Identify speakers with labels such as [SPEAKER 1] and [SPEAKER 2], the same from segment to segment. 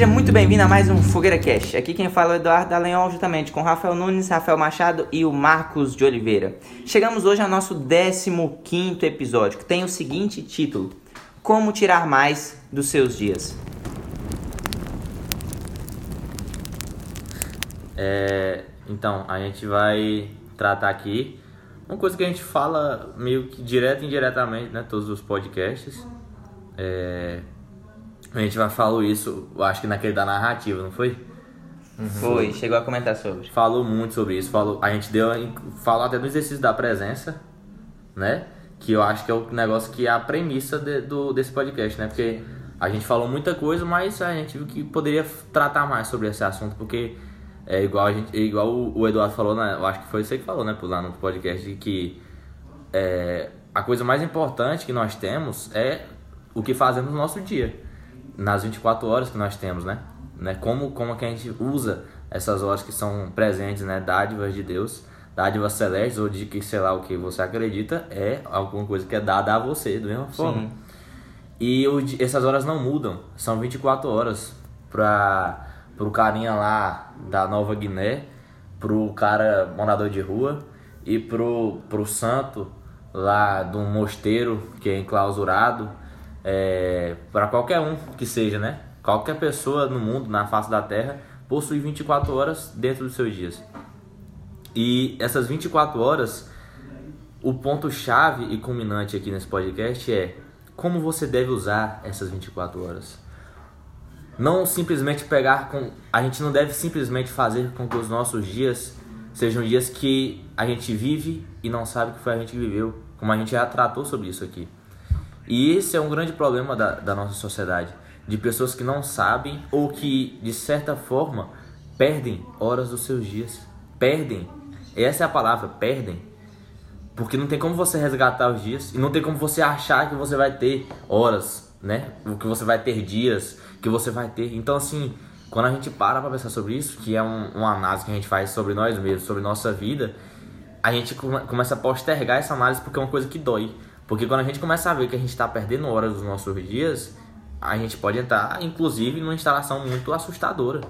[SPEAKER 1] Seja muito bem-vindo a mais um Fogueira Cash. Aqui quem fala é o Eduardo Dallagnol, juntamente com Rafael Nunes, Rafael Machado e o Marcos de Oliveira. Chegamos hoje ao nosso 15 episódio, que tem o seguinte título: Como tirar mais dos seus dias.
[SPEAKER 2] É, então, a gente vai tratar aqui uma coisa que a gente fala meio que direto e indiretamente, né? Todos os podcasts. É, a gente vai falar isso, eu acho que naquele da narrativa, não foi?
[SPEAKER 1] Uhum. Foi, chegou a comentar sobre.
[SPEAKER 2] Falou muito sobre isso, falou, a gente deu, falou até do exercício da presença, né? Que eu acho que é o negócio que é a premissa de, do, desse podcast, né? Porque a gente falou muita coisa, mas a gente viu que poderia tratar mais sobre esse assunto, porque é igual, a gente, é igual o, Eduardo falou, né? Eu acho que foi você que falou, né? Lá no podcast, que é, a coisa mais importante que nós temos é o que fazemos no nosso dia nas 24 horas que nós temos, né? né? Como, como que a gente usa essas horas que são presentes, né? Dádivas de Deus, dádivas celestes ou de que, sei lá, o que você acredita é alguma coisa que é dada a você, da mesma forma. Sim. E essas horas não mudam, são 24 horas para pro carinha lá da Nova Guiné, pro cara morador de rua e pro, pro santo lá do mosteiro que é enclausurado é, para qualquer um que seja, né? Qualquer pessoa no mundo, na face da Terra, possui 24 horas dentro dos seus dias. E essas 24 horas, o ponto-chave e culminante aqui nesse podcast é como você deve usar essas 24 horas. Não simplesmente pegar com. A gente não deve simplesmente fazer com que os nossos dias sejam dias que a gente vive e não sabe que foi a gente que viveu. Como a gente já tratou sobre isso aqui. E esse é um grande problema da, da nossa sociedade, de pessoas que não sabem ou que, de certa forma, perdem horas dos seus dias. Perdem. Essa é a palavra, perdem. Porque não tem como você resgatar os dias e não tem como você achar que você vai ter horas, né? Que você vai ter dias, que você vai ter. Então, assim, quando a gente para para pensar sobre isso, que é um, uma análise que a gente faz sobre nós mesmos, sobre nossa vida, a gente começa a postergar essa análise porque é uma coisa que dói. Porque quando a gente começa a ver que a gente está perdendo horas dos nossos dias, a gente pode entrar, inclusive, numa instalação muito assustadora.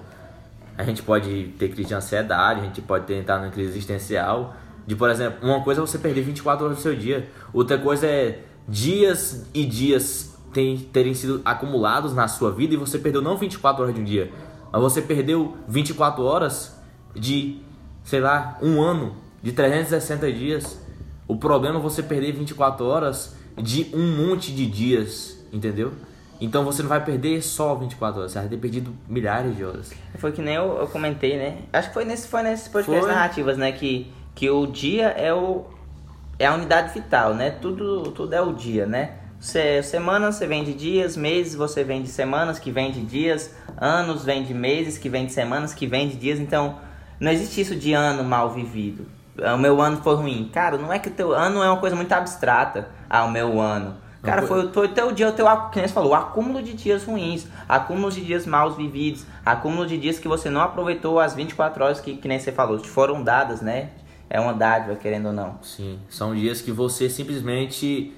[SPEAKER 2] A gente pode ter crise de ansiedade, a gente pode ter entrar numa crise existencial. De, por exemplo, uma coisa é você perder 24 horas do seu dia, outra coisa é dias e dias tem, terem sido acumulados na sua vida e você perdeu não 24 horas de um dia, mas você perdeu 24 horas de, sei lá, um ano, de 360 dias. O problema é você perder 24 horas de um monte de dias, entendeu? Então você não vai perder só 24 horas, você vai ter perdido milhares de horas.
[SPEAKER 1] Foi que nem eu, eu comentei, né? Acho que foi nesse, foi nesse podcast foi. narrativas, né? Que, que o dia é, o, é a unidade vital, né? Tudo, tudo é o dia, né? Você, semana você vende dias, meses você vende semanas, que vende dias, anos vende meses, que vende semanas, que vende dias. Então não existe isso de ano mal vivido o meu ano foi ruim. Cara, não é que o teu ano é uma coisa muito abstrata. Ah, o meu ano. Cara, foi, foi o teu dia, o teu, que você falou, o acúmulo de dias ruins, acúmulo de dias mal vividos, acúmulo de dias que você não aproveitou as 24 horas que, que nem você falou, te foram dadas, né? É uma dádiva, querendo ou não.
[SPEAKER 2] Sim, são dias que você simplesmente.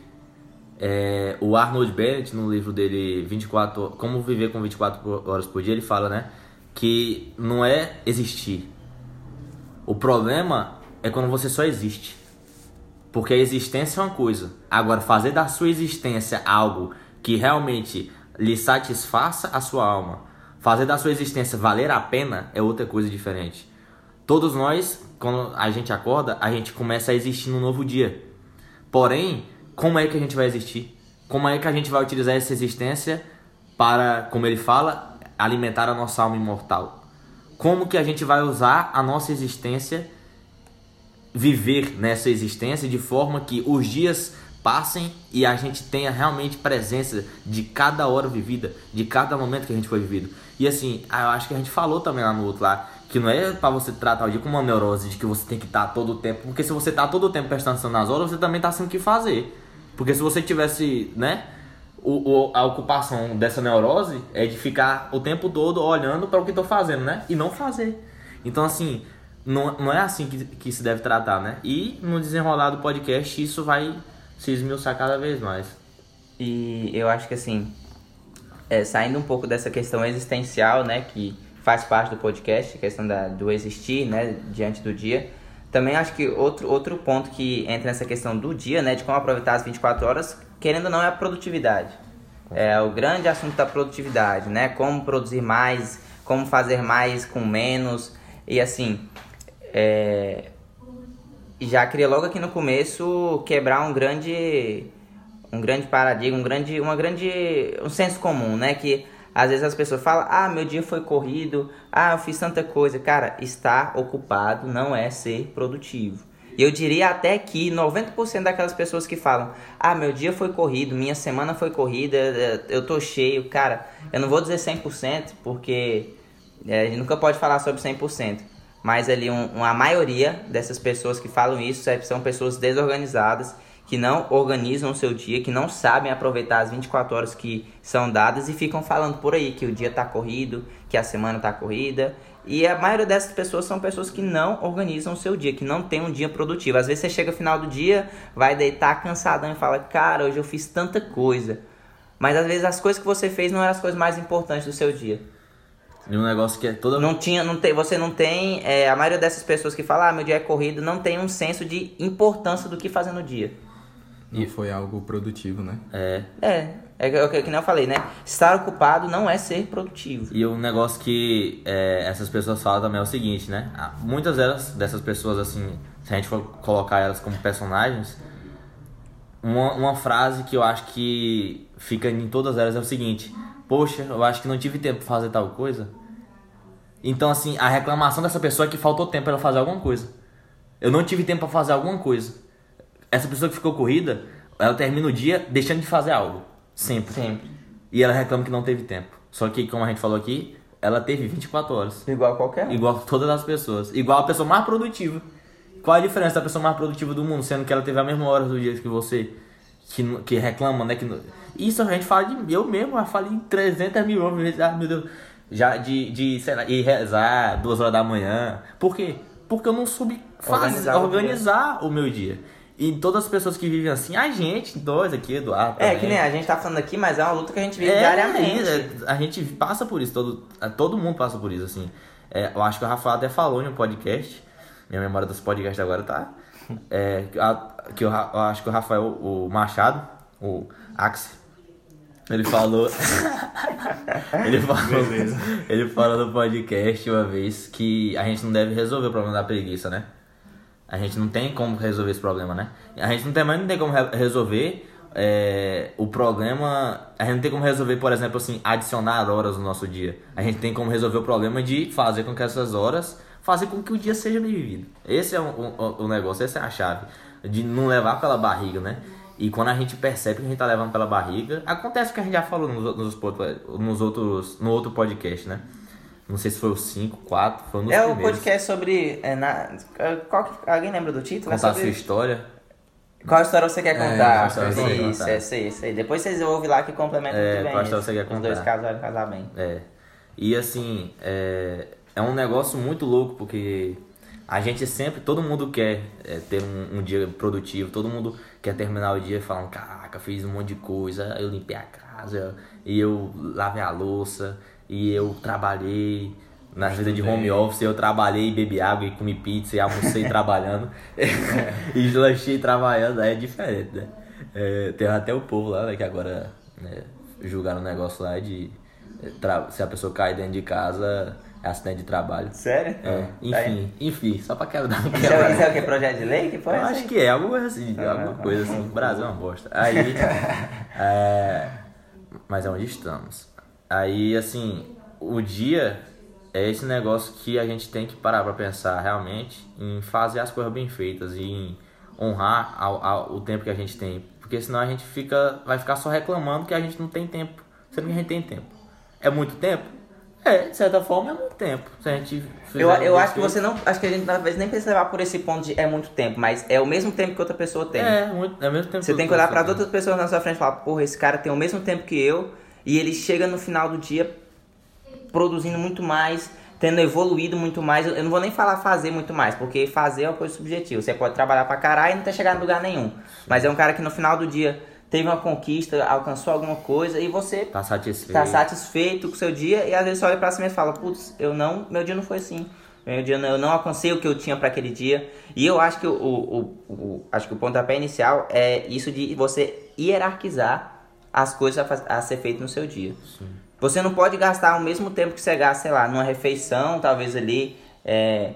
[SPEAKER 2] É, o Arnold Bennett, no livro dele 24 Como Viver com 24 Horas por Dia, ele fala, né? Que não é existir. O problema é quando você só existe. Porque a existência é uma coisa. Agora, fazer da sua existência algo que realmente lhe satisfaça a sua alma, fazer da sua existência valer a pena é outra coisa diferente. Todos nós, quando a gente acorda, a gente começa a existir num novo dia. Porém, como é que a gente vai existir? Como é que a gente vai utilizar essa existência para, como ele fala, alimentar a nossa alma imortal? Como que a gente vai usar a nossa existência viver nessa existência de forma que os dias passem e a gente tenha realmente presença de cada hora vivida, de cada momento que a gente foi vivido. E assim, eu acho que a gente falou também lá no outro lá, que não é para você tratar o dia como uma neurose de que você tem que estar todo o tempo, porque se você está todo o tempo prestando atenção nas horas, você também está sem o que fazer. Porque se você tivesse, né, o, o, a ocupação dessa neurose é de ficar o tempo todo olhando para o que estou fazendo, né? E não fazer. Então, assim, não, não é assim que, que se deve tratar, né? E no desenrolar do podcast isso vai se esmiuçar cada vez mais.
[SPEAKER 1] E eu acho que assim, é, saindo um pouco dessa questão existencial, né, que faz parte do podcast, a questão da, do existir, né, diante do dia. Também acho que outro, outro ponto que entra nessa questão do dia, né, de como aproveitar as 24 horas, querendo ou não, é a produtividade. É o grande assunto da produtividade, né? Como produzir mais, como fazer mais com menos. E assim, é... já queria logo aqui no começo quebrar um grande um grande paradigma, um grande, uma grande, um senso comum, né? Que às vezes as pessoas falam, ah, meu dia foi corrido, ah, eu fiz tanta coisa. Cara, estar ocupado não é ser produtivo. E eu diria até que 90% daquelas pessoas que falam, ah, meu dia foi corrido, minha semana foi corrida, eu tô cheio. Cara, eu não vou dizer 100%, porque é, a gente nunca pode falar sobre 100%. Mas ali um, uma maioria dessas pessoas que falam isso são pessoas desorganizadas que não organizam o seu dia, que não sabem aproveitar as 24 horas que são dadas e ficam falando por aí que o dia está corrido, que a semana está corrida. E a maioria dessas pessoas são pessoas que não organizam o seu dia, que não tem um dia produtivo. Às vezes você chega no final do dia, vai deitar cansadão e fala: Cara, hoje eu fiz tanta coisa. Mas às vezes as coisas que você fez não eram as coisas mais importantes do seu dia.
[SPEAKER 2] E um negócio que é toda.
[SPEAKER 1] Não tinha, não tem, você não tem. É, a maioria dessas pessoas que falam, ah, meu dia é corrido, não tem um senso de importância do que fazer no dia.
[SPEAKER 3] E foi algo produtivo, né?
[SPEAKER 1] É. É. É o que, que nem eu falei, né? Estar ocupado não é ser produtivo.
[SPEAKER 2] E um negócio que é, essas pessoas falam também é o seguinte, né? Ah, muitas delas, dessas pessoas, assim, se a gente for colocar elas como personagens, uma, uma frase que eu acho que fica em todas elas é o seguinte: Poxa, eu acho que não tive tempo pra fazer tal coisa. Então, assim, a reclamação dessa pessoa é que faltou tempo para ela fazer alguma coisa. Eu não tive tempo para fazer alguma coisa essa pessoa que ficou corrida, ela termina o dia deixando de fazer algo. Sempre.
[SPEAKER 1] Sempre.
[SPEAKER 2] E ela reclama que não teve tempo. Só que, como a gente falou aqui, ela teve 24 horas.
[SPEAKER 1] Igual qualquer um.
[SPEAKER 2] Igual todas as pessoas. Igual a pessoa mais produtiva. Qual a diferença da pessoa mais produtiva do mundo, sendo que ela teve a mesma hora do dia que você? Que, que reclama, né? Que, isso a gente fala de eu mesmo, eu falei 300 mil vezes, ah, meu Deus. Já de, de sei lá, ir rezar duas horas da manhã. Por quê? Porque eu não soube fazer, organizar, organizar o, meu dia. E todas as pessoas que vivem assim, a gente, dois aqui, Eduardo.
[SPEAKER 1] É, que nem a gente tá falando aqui, mas é uma luta que a gente vive é, diariamente.
[SPEAKER 2] É, a gente passa por isso, todo, todo mundo passa por isso, assim. É, eu acho que o Rafael até falou em um podcast, minha memória dos podcasts agora tá. É, que eu, eu acho que o Rafael, o Machado, o Axi, ele falou. ele falou. ele falou no podcast uma vez que a gente não deve resolver o problema da preguiça, né? A gente não tem como resolver esse problema, né? A gente não tem, mais não tem como resolver é, o problema. A gente não tem como resolver, por exemplo, assim, adicionar horas no nosso dia. A gente tem como resolver o problema de fazer com que essas horas fazer com que o dia seja bem vivido. Esse é o, o, o negócio, essa é a chave. De não levar pela barriga, né? E quando a gente percebe que a gente tá levando pela barriga, acontece o que a gente já falou nos, nos, nos outros, no outro podcast, né? Não sei se foi o 5, 4, foi
[SPEAKER 1] nos É o podcast sobre. É, na, qual que, alguém lembra do título?
[SPEAKER 2] Contar
[SPEAKER 1] é
[SPEAKER 2] sobre... a sua história.
[SPEAKER 1] Qual história você quer contar? É, isso, isso, isso, isso aí. Depois vocês ouvem lá que complementa é, muito bem.
[SPEAKER 2] Qual história você quer contar?
[SPEAKER 1] Os dois casais casar bem.
[SPEAKER 2] É. E assim, é, é um negócio muito louco, porque a gente sempre, todo mundo quer é, ter um, um, dia produtivo, todo mundo quer terminar o dia falando, caraca, fiz um monte de coisa, eu limpei a casa, e eu lavei a louça, e eu trabalhei na vida de home office, eu trabalhei, bebi água e comi pizza e almocei trabalhando. e lanchei trabalhando, é diferente, né? É, tem até o povo lá, né, que agora né, julgaram um negócio lá de se a pessoa cair dentro de casa é acidente de trabalho.
[SPEAKER 1] Sério?
[SPEAKER 2] É, enfim, tá enfim, só pra quebrar.
[SPEAKER 1] Isso, é, isso é o que? Projeto de lei? Que foi?
[SPEAKER 2] Eu acho que é, alguma coisa assim, ah, alguma tá. coisa assim. O Brasil é uma bosta. Aí. é, mas é onde estamos. Aí, assim, o dia é esse negócio que a gente tem que parar pra pensar realmente em fazer as coisas bem feitas e em honrar ao, ao, o tempo que a gente tem. Porque senão a gente fica, vai ficar só reclamando que a gente não tem tempo, sendo que a gente tem tempo. É muito tempo? É, de certa forma é muito tempo. Se a gente
[SPEAKER 1] eu eu acho que você não. Acho que a gente talvez nem precisa levar por esse ponto de é muito tempo, mas é o mesmo tempo que outra pessoa tem.
[SPEAKER 2] É, muito, é o mesmo tempo
[SPEAKER 1] Você tem que olhar para as outras pessoas na sua frente e falar, porra, esse cara tem o mesmo tempo que eu e ele chega no final do dia produzindo muito mais, tendo evoluído muito mais. Eu não vou nem falar fazer muito mais, porque fazer é uma coisa subjetiva. Você pode trabalhar pra caralho e não ter chegado em lugar nenhum. Mas é um cara que no final do dia teve uma conquista, alcançou alguma coisa e você
[SPEAKER 2] Tá satisfeito.
[SPEAKER 1] tá satisfeito com o seu dia e às vezes você olha pra cima e fala, putz, eu não, meu dia não foi assim. Meu dia não, eu não alcancei o que eu tinha para aquele dia. E eu acho que o, o, o, o- acho que o pontapé inicial é isso de você hierarquizar as coisas a, a ser feito no seu dia. Você não pode gastar o mesmo tempo que você gasta, sei lá, numa refeição, talvez ali, é,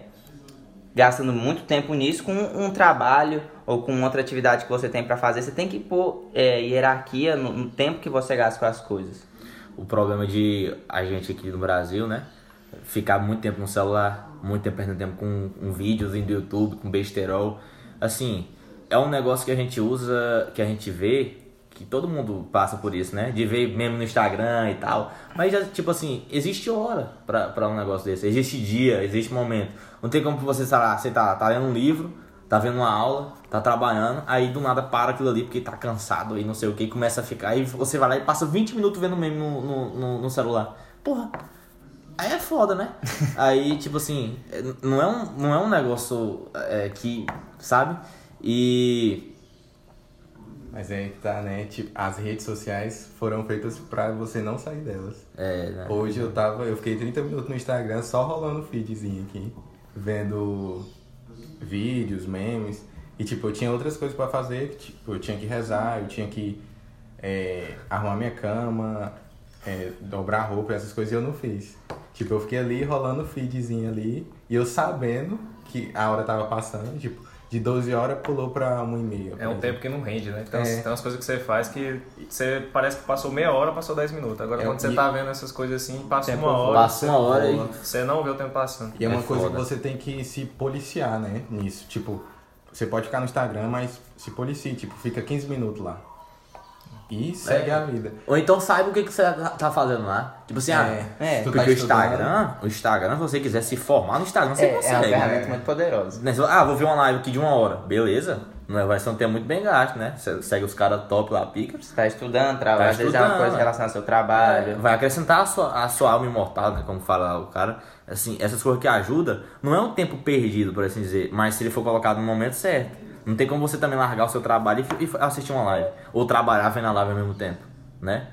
[SPEAKER 1] gastando muito tempo nisso com um trabalho ou com outra atividade que você tem para fazer. Você tem que pôr é, hierarquia no, no tempo que você gasta com as coisas.
[SPEAKER 2] o problema de a gente aqui no Brasil, né? Ficar muito tempo no celular, muito tempo perdendo tempo com um vídeos do YouTube, com besterol. Assim, é um negócio que a gente usa, que a gente vê, que todo mundo passa por isso, né? De ver mesmo no Instagram e tal. Mas, tipo assim, existe hora pra, pra um negócio desse. Existe dia, existe momento. Não tem como você, sei lá, você tá, tá lendo um livro, tá vendo uma aula, tá trabalhando, aí do nada para aquilo ali porque tá cansado e não sei o que, começa a ficar. Aí você vai lá e passa 20 minutos vendo meme no, no, no, celular. Porra, aí é foda, né? aí, tipo assim, é- não é um, não é um negócio é, que, sabe? E.
[SPEAKER 3] Mas é que tá, né? Tipo, as redes sociais foram feitas pra você não sair delas.
[SPEAKER 2] É, né?
[SPEAKER 3] Hoje eu tava, eu fiquei 30 minutos no Instagram só rolando feedzinho aqui, vendo vídeos, memes. E tipo, eu tinha outras coisas pra fazer, que, tipo, eu tinha que rezar, eu tinha que é, arrumar minha cama, é, dobrar roupa, essas coisas e eu não fiz. Tipo, eu fiquei ali rolando o feedzinho ali, e eu sabendo que a hora tava passando, tipo, de 12 horas pulou pra 1 e meia.
[SPEAKER 4] É um tempo que não rende, né? Tem, umas,
[SPEAKER 3] É.
[SPEAKER 4] tem umas coisas que você faz que você parece que passou meia hora, passou 10 minutos. Agora,
[SPEAKER 3] É,
[SPEAKER 4] quando você tá vendo essas coisas assim, passa uma hora.
[SPEAKER 2] Passa uma hora e.
[SPEAKER 4] Você não vê o tempo passando.
[SPEAKER 3] E é uma
[SPEAKER 2] É
[SPEAKER 3] coisa
[SPEAKER 2] foda.
[SPEAKER 3] que você tem que se policiar, né? Nisso. Tipo, você pode ficar no Instagram, mas se policie, tipo, fica 15 minutos lá. E segue
[SPEAKER 2] É.
[SPEAKER 3] a vida.
[SPEAKER 2] Ou então saiba o que, que você tá tá fazendo lá. Tipo assim, ah,
[SPEAKER 1] é,
[SPEAKER 3] tu
[SPEAKER 2] porque
[SPEAKER 3] tá
[SPEAKER 2] o. Instagram, o Instagram, se você quiser se formar no Instagram, você
[SPEAKER 1] É, é uma
[SPEAKER 2] consegue.
[SPEAKER 1] ferramenta muito poderosa.
[SPEAKER 2] Né, Ah, vou ver uma live aqui de uma hora. Beleza. Não é- vai ser um tempo muito bem gasto, né? Você segue os caras top lá, pica.
[SPEAKER 1] Você tá estudando, trabalha,
[SPEAKER 2] Tá
[SPEAKER 1] às vezes é uma coisa relacionada ao seu trabalho.
[SPEAKER 2] Vai acrescentar a sua, a sua alma imortal, né? Como fala o cara. Assim, essas coisas que ajudam, não é um tempo perdido, por assim dizer, mas se ele for colocado no momento certo. Não tem como você também largar o seu trabalho e, e assistir uma live. Ou trabalhar vendo a live ao mesmo tempo, né?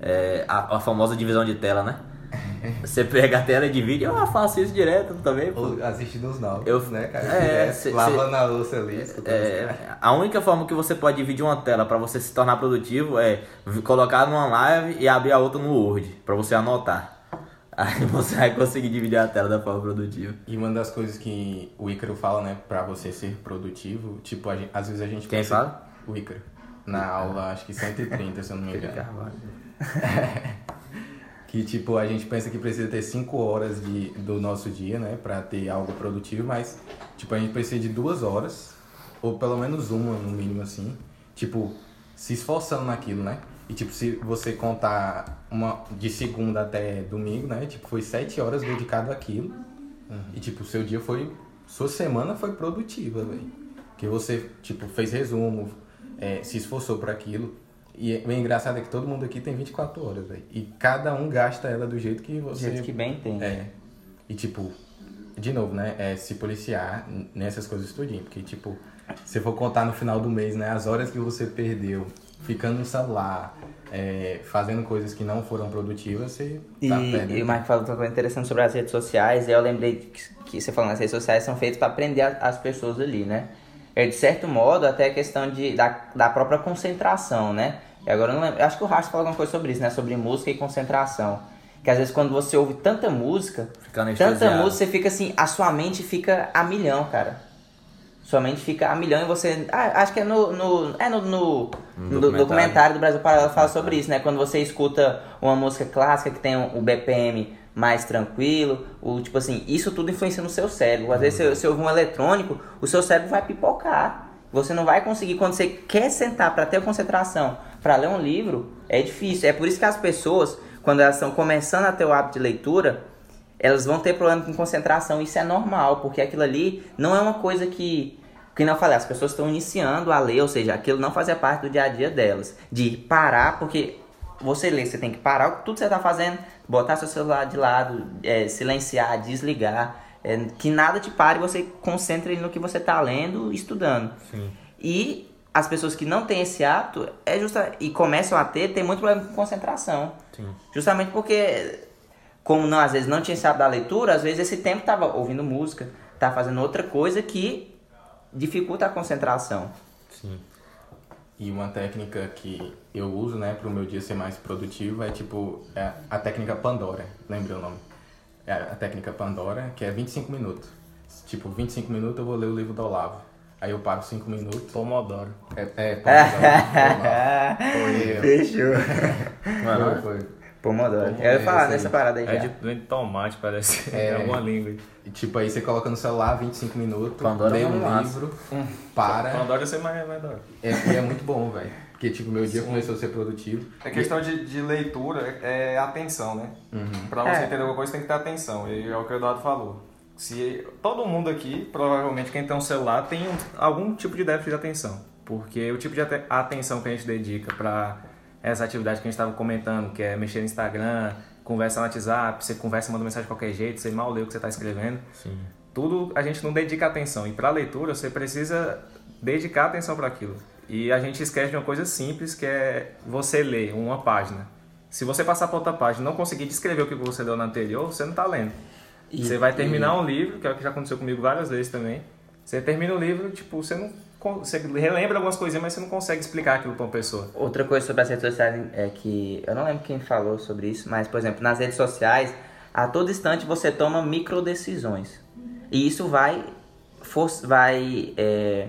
[SPEAKER 2] É, a, a famosa divisão de tela, né? Você pega a tela e divide, eu faço isso direto também, pô.
[SPEAKER 3] Ou assistindo os novos,
[SPEAKER 2] Eu-
[SPEAKER 3] né, cara?
[SPEAKER 2] é, cê-
[SPEAKER 3] lavando a louça ali.
[SPEAKER 2] É, a única forma que você pode dividir uma tela para você se tornar produtivo é colocar numa live e abrir a outra no Word, para você anotar. Aí você vai conseguir dividir a tela da forma produtiva.
[SPEAKER 3] E uma das coisas que o Ícaro fala, né, pra você ser produtivo, tipo, a gente- às vezes a gente...
[SPEAKER 2] Quem
[SPEAKER 3] pensa-
[SPEAKER 2] fala?
[SPEAKER 3] O Ícaro. Na aula, acho que 130, se eu não me engano. que tipo a gente pensa que precisa ter 5 horas de, do nosso dia, né, para ter algo produtivo, mas tipo a gente precisa de duas horas ou pelo menos uma no mínimo assim, tipo se esforçando naquilo, né? E tipo se você contar uma de segunda até domingo, né, tipo foi 7 horas dedicado àquilo. E tipo seu dia foi sua semana foi produtiva, velho. Que você tipo fez resumo, é, se esforçou para aquilo. E o engraçado é que todo mundo aqui tem 24 horas, velho. E cada um gasta ela do jeito que
[SPEAKER 1] Do
[SPEAKER 3] você.
[SPEAKER 1] jeito que bem entende.
[SPEAKER 3] É. E tipo, de novo, né? É se policiar nessas coisas tudinho. Porque, tipo, se for contar no final do mês, né? As horas que você perdeu ficando no celular, é, fazendo coisas que não foram produtivas, você
[SPEAKER 1] E,
[SPEAKER 3] tá perdendo.
[SPEAKER 1] e o Marco falou uma coisa interessante sobre as redes sociais, e eu lembrei que, que você falou, as redes sociais são feitas para prender as pessoas ali, né? É de certo modo até a questão de, da, da própria concentração, né? E agora eu não lembro, acho que o Rastro falou alguma coisa sobre isso, né? Sobre música e concentração. Que às vezes quando você ouve tanta música, tanta música, você fica assim, a sua mente fica a milhão, cara. Sua mente fica a milhão e você. Ah, acho que é no. no é no, no, no
[SPEAKER 2] documentário.
[SPEAKER 1] documentário do Brasil Paralelo fala sobre isso, né? Quando você escuta uma música clássica que tem o BPM mais tranquilo, o tipo assim, isso tudo influencia no seu cérebro. Às vezes você ouve um eletrônico, o seu cérebro vai pipocar. Você não vai conseguir, quando você quer sentar para ter concentração, para ler um livro, é difícil. É por isso que as pessoas, quando elas estão começando a ter o hábito de leitura, elas vão ter problema com concentração. Isso é normal, porque aquilo ali não é uma coisa que. Que não falei, as pessoas estão iniciando a ler, ou seja, aquilo não fazia parte do dia a dia delas. De parar, porque você lê, você tem que parar tudo que você está fazendo, botar seu celular de lado, é, silenciar, desligar, é, que nada te pare, você concentre no que você está lendo e estudando.
[SPEAKER 2] Sim.
[SPEAKER 1] E as pessoas que não têm esse hábito é justa, e começam a ter, tem muito problema com concentração.
[SPEAKER 2] Sim.
[SPEAKER 1] Justamente porque, como não, às vezes não tinha esse hábito da leitura, às vezes esse tempo tava ouvindo música, tá fazendo outra coisa que dificulta a concentração.
[SPEAKER 2] Sim.
[SPEAKER 3] E uma técnica que eu uso, né, para o meu dia ser mais produtivo é tipo é a técnica Pandora. Lembrei o nome? É a técnica Pandora, que é 25 minutos. Tipo, 25 minutos eu vou ler o livro do Olavo. Aí eu paro 5 minutos.
[SPEAKER 4] Pomodoro.
[SPEAKER 3] É, é Pomodoro.
[SPEAKER 1] Fechou.
[SPEAKER 2] Mano,
[SPEAKER 3] foi.
[SPEAKER 1] Pomodoro.
[SPEAKER 3] Como
[SPEAKER 1] Eu ia
[SPEAKER 3] é
[SPEAKER 1] falar nessa parada aí já.
[SPEAKER 4] É de, de tomate, parece.
[SPEAKER 3] É.
[SPEAKER 4] É alguma língua.
[SPEAKER 3] E, tipo, aí você coloca no celular 25 minutos,
[SPEAKER 2] Pandora
[SPEAKER 3] lê
[SPEAKER 2] é
[SPEAKER 3] um
[SPEAKER 2] massa.
[SPEAKER 3] livro, para.
[SPEAKER 4] Pomodoro eu sei mais, mais da hora.
[SPEAKER 3] É, e é muito bom, velho. Porque, tipo, meu dia começou a ser produtivo.
[SPEAKER 4] É questão de, de leitura, é atenção, né?
[SPEAKER 3] Uhum.
[SPEAKER 4] Pra você
[SPEAKER 1] É.
[SPEAKER 4] entender alguma coisa, tem que ter atenção. E é o que o Eduardo falou. Se todo mundo aqui, provavelmente quem tem um celular, tem um- algum tipo de déficit de atenção. Porque o tipo de ate- atenção que a gente dedica pra essa atividade que a gente estava comentando, que é mexer no Instagram, conversa no WhatsApp, você conversa e manda mensagem de qualquer jeito, você mal lê o que você está escrevendo.
[SPEAKER 2] Sim.
[SPEAKER 4] Tudo a gente não dedica atenção. E para leitura, você precisa dedicar atenção para aquilo. E a gente esquece de uma coisa simples, que é você ler uma página. Se você passar para outra página e não conseguir descrever o que você leu na anterior, você não está lendo.
[SPEAKER 1] E-
[SPEAKER 4] você vai terminar
[SPEAKER 1] e-
[SPEAKER 4] um livro, que é o que já aconteceu comigo várias vezes também. Você termina o livro, tipo, você não você relembra algumas coisinhas, mas você não consegue explicar aquilo para uma pessoa.
[SPEAKER 1] Outra coisa sobre as redes sociais é que eu não lembro quem falou sobre isso, mas por exemplo, nas redes sociais, a todo instante você toma micro decisões. E isso vai vai é,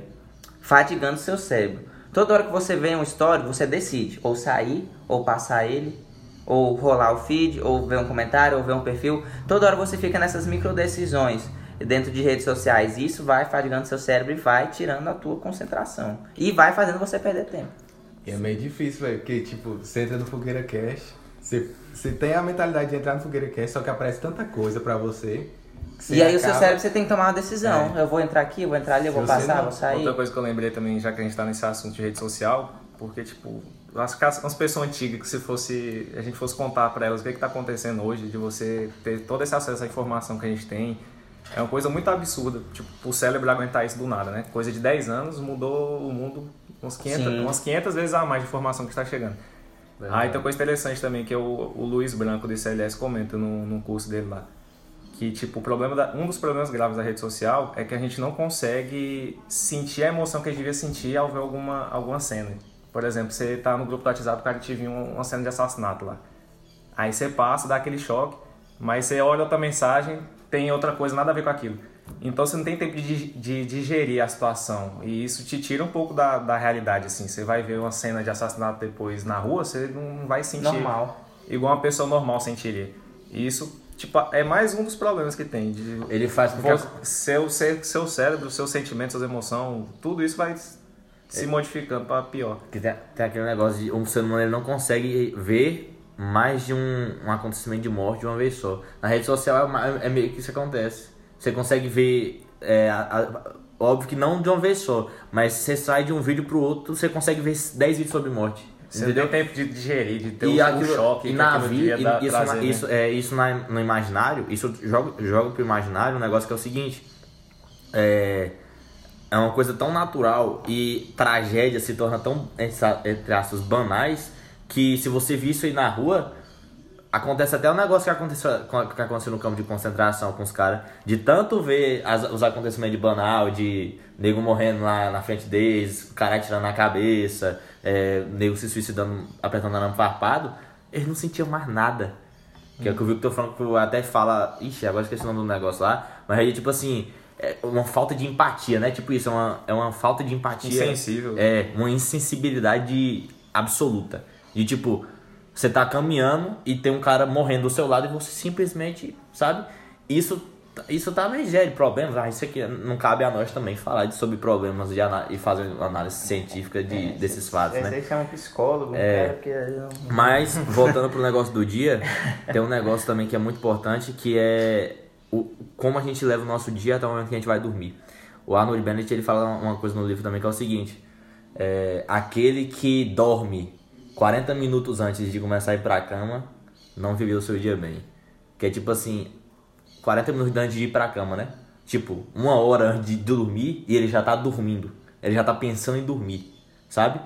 [SPEAKER 1] fatigando seu cérebro. Toda hora que você vê um story, você decide ou sair, ou passar ele, ou rolar o feed, ou ver um comentário, ou ver um perfil. Toda hora você fica nessas micro decisões dentro de redes sociais. E isso vai fatigando seu cérebro e vai tirando a tua concentração. E vai fazendo você perder tempo.
[SPEAKER 3] E é meio difícil, velho, porque, tipo, você entra no Fogueira Cash, você, você tem a mentalidade de entrar no Fogueira Cash, só que aparece tanta coisa pra você. você
[SPEAKER 1] E aí o seu
[SPEAKER 3] acaba-
[SPEAKER 1] cérebro você tem que tomar uma decisão. Eu vou entrar aqui, eu vou entrar ali, eu vou
[SPEAKER 3] você
[SPEAKER 1] passar,
[SPEAKER 3] não-
[SPEAKER 1] vou sair.
[SPEAKER 4] Outra coisa que eu lembrei também, já que a gente tá nesse assunto de rede social, porque, tipo, acho que as, as pessoas antigas, que se fosse, a gente fosse contar pra elas o que que tá acontecendo hoje, de você ter todo esse acesso à informação que a gente tem, é uma coisa muito absurda, tipo, o cérebro aguentar isso do nada, né? Coisa de 10 anos mudou o mundo uns 500,
[SPEAKER 1] Sim.
[SPEAKER 4] umas 500 vezes a mais de informação que está chegando.
[SPEAKER 2] Verdade.
[SPEAKER 4] Ah, e tem uma coisa interessante também, que o, o Luiz Branco do ICLS comenta no, no curso dele lá. Que, tipo, o problema da, um dos problemas graves da rede social é que a gente não consegue sentir a emoção que a gente devia sentir ao ver alguma, alguma cena. Por exemplo, você tá no grupo do WhatsApp, o cara te viu uma cena de assassinato lá. Aí você passa, dá aquele choque, mas você olha outra mensagem, tem outra coisa, nada a ver com aquilo. Então você não tem tempo de, de digerir a situação. E isso te tira um pouco da, da realidade, assim. Você vai ver uma cena de assassinato depois na rua, você não vai sentir
[SPEAKER 1] Normal.
[SPEAKER 4] igual uma pessoa normal sentiria. E isso, tipo, é mais um dos problemas que tem. De
[SPEAKER 2] Ele faz com que
[SPEAKER 4] seu, seu, seu cérebro, seus sentimentos, suas emoções, tudo isso vai se modificando para pior.
[SPEAKER 2] Que tem, tem aquele negócio de um ser humano ele não consegue ver mais de um, um acontecimento de morte de uma vez só. Na rede social é, uma- é meio que isso acontece. Você consegue ver, é, a- a- óbvio que não de uma vez só, mas você sai de um vídeo pro outro, você consegue ver 10 vídeos sobre morte.
[SPEAKER 4] Você
[SPEAKER 2] entendeu?
[SPEAKER 4] não tem tempo de digerir, de ter
[SPEAKER 2] e
[SPEAKER 4] o,
[SPEAKER 2] aquilo,
[SPEAKER 4] choque
[SPEAKER 2] e na vida, isso,
[SPEAKER 4] trazer,
[SPEAKER 2] na,
[SPEAKER 4] né?
[SPEAKER 2] isso, é, isso na, no imaginário, isso joga, joga pro imaginário um negócio que é o seguinte. É, é uma coisa tão natural e tragédia se torna tão, entre aspas, banais, que se você vir isso aí na rua, acontece até um negócio que aconteceu, que aconteceu no campo de concentração com os caras, de tanto ver as- os acontecimentos de banal, de nego morrendo lá na frente deles, cara atirando na cabeça, é, nego se suicidando, apertando arame farpado, eles não sentiam mais nada. Que é o que o Victor Franco até fala, ixi, agora esqueci o nome do negócio lá, mas aí tipo assim, é uma falta de empatia, né? Tipo isso, é uma, é uma falta de empatia.
[SPEAKER 4] Insensível.
[SPEAKER 2] É, uma insensibilidade absoluta. De tipo, você tá caminhando e tem um cara morrendo do seu lado e você simplesmente, sabe? Isso, isso também gera problemas. Ah, isso aqui não cabe a nós também falar de, sobre problemas de e fazer análise científica de, desses fatos, né?
[SPEAKER 1] Esse aí chama psicólogo,
[SPEAKER 2] É.
[SPEAKER 1] cara, não-
[SPEAKER 2] Mas, voltando pro negócio do dia, tem um negócio também que é muito importante, que é o, como a gente leva o nosso dia até o momento que a gente vai dormir. O Arnold Bennett, ele fala uma coisa no livro também que é o seguinte, é, aquele que dorme 40 minutos antes de começar a ir pra cama, não viveu o seu dia bem. Que é tipo assim, 40 minutos antes de ir pra cama, né? Tipo, uma hora antes de dormir e ele já tá dormindo. Ele já tá pensando em dormir. sabe?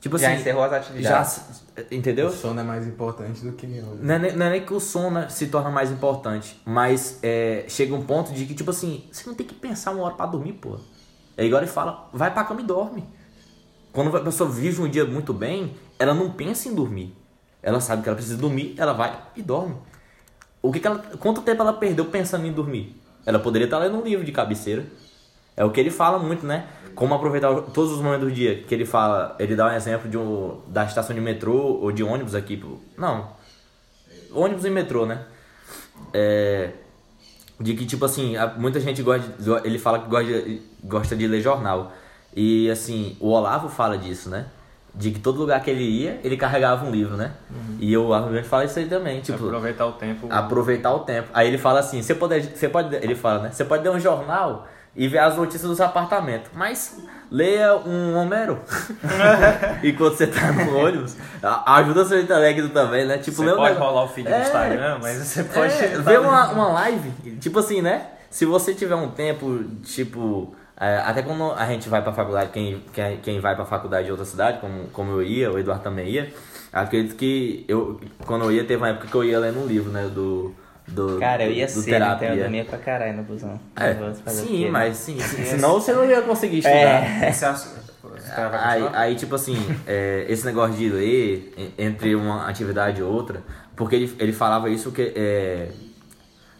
[SPEAKER 1] Tipo já assim, encerrou as atividades.
[SPEAKER 2] Já, entendeu? O
[SPEAKER 3] sono é mais importante do que...
[SPEAKER 2] Não é, nem, não é nem que o sono se torna mais importante, mas é, chega um ponto de que, tipo assim, você não tem que pensar uma hora para dormir, pô. É igual ele fala, vai pra cama e dorme. Quando a pessoa vive um dia muito bem, ela não pensa em dormir. Ela sabe que ela precisa dormir, ela vai e dorme. O que, que ela, quanto tempo ela perdeu pensando em dormir? Ela poderia estar lendo um livro de cabeceira. É o que ele fala muito, né? Como aproveitar todos os momentos do dia. Que ele fala, ele dá um exemplo de um, da estação de metrô ou de ônibus aqui. Não. Ônibus e metrô, né? É, de que, tipo assim, muita gente gosta. Ele fala que gosta gosta de ler jornal. E assim, o Olavo fala disso, né? De que todo lugar que ele ia, ele carregava um livro, né? Uhum. E o Olavo fala isso aí também, tipo...
[SPEAKER 4] Aproveitar o tempo.
[SPEAKER 2] Aproveitar o tempo. Aí ele fala assim, você pode, você pode, ele fala, né? Você pode ler um jornal e ver as notícias dos apartamentos, mas leia um Homero. Enquanto você tá no ônibus. Ajuda seu intelecto também, né?
[SPEAKER 4] Tipo, você pode rolar o feed é, do Instagram, mas você pode... É,
[SPEAKER 2] ver uma, uma live, tipo assim, né? Se você tiver um tempo, tipo é, até quando a gente vai pra faculdade, quem, quem, quem vai pra faculdade de outra cidade, como, como eu ia, o Eduardo também ia, acredito que eu, quando eu ia, teve uma época que eu ia lendo um livro, né, do... Do,
[SPEAKER 1] Cara, eu ia do, do cedo, terapia. então eu dormia pra caralho no busão.
[SPEAKER 2] É, sim, mas sim, sim, senão você não ia conseguir estudar. É. aí, aí, tipo assim, é, esse negócio de ler entre uma atividade e outra, porque ele, ele falava isso que é,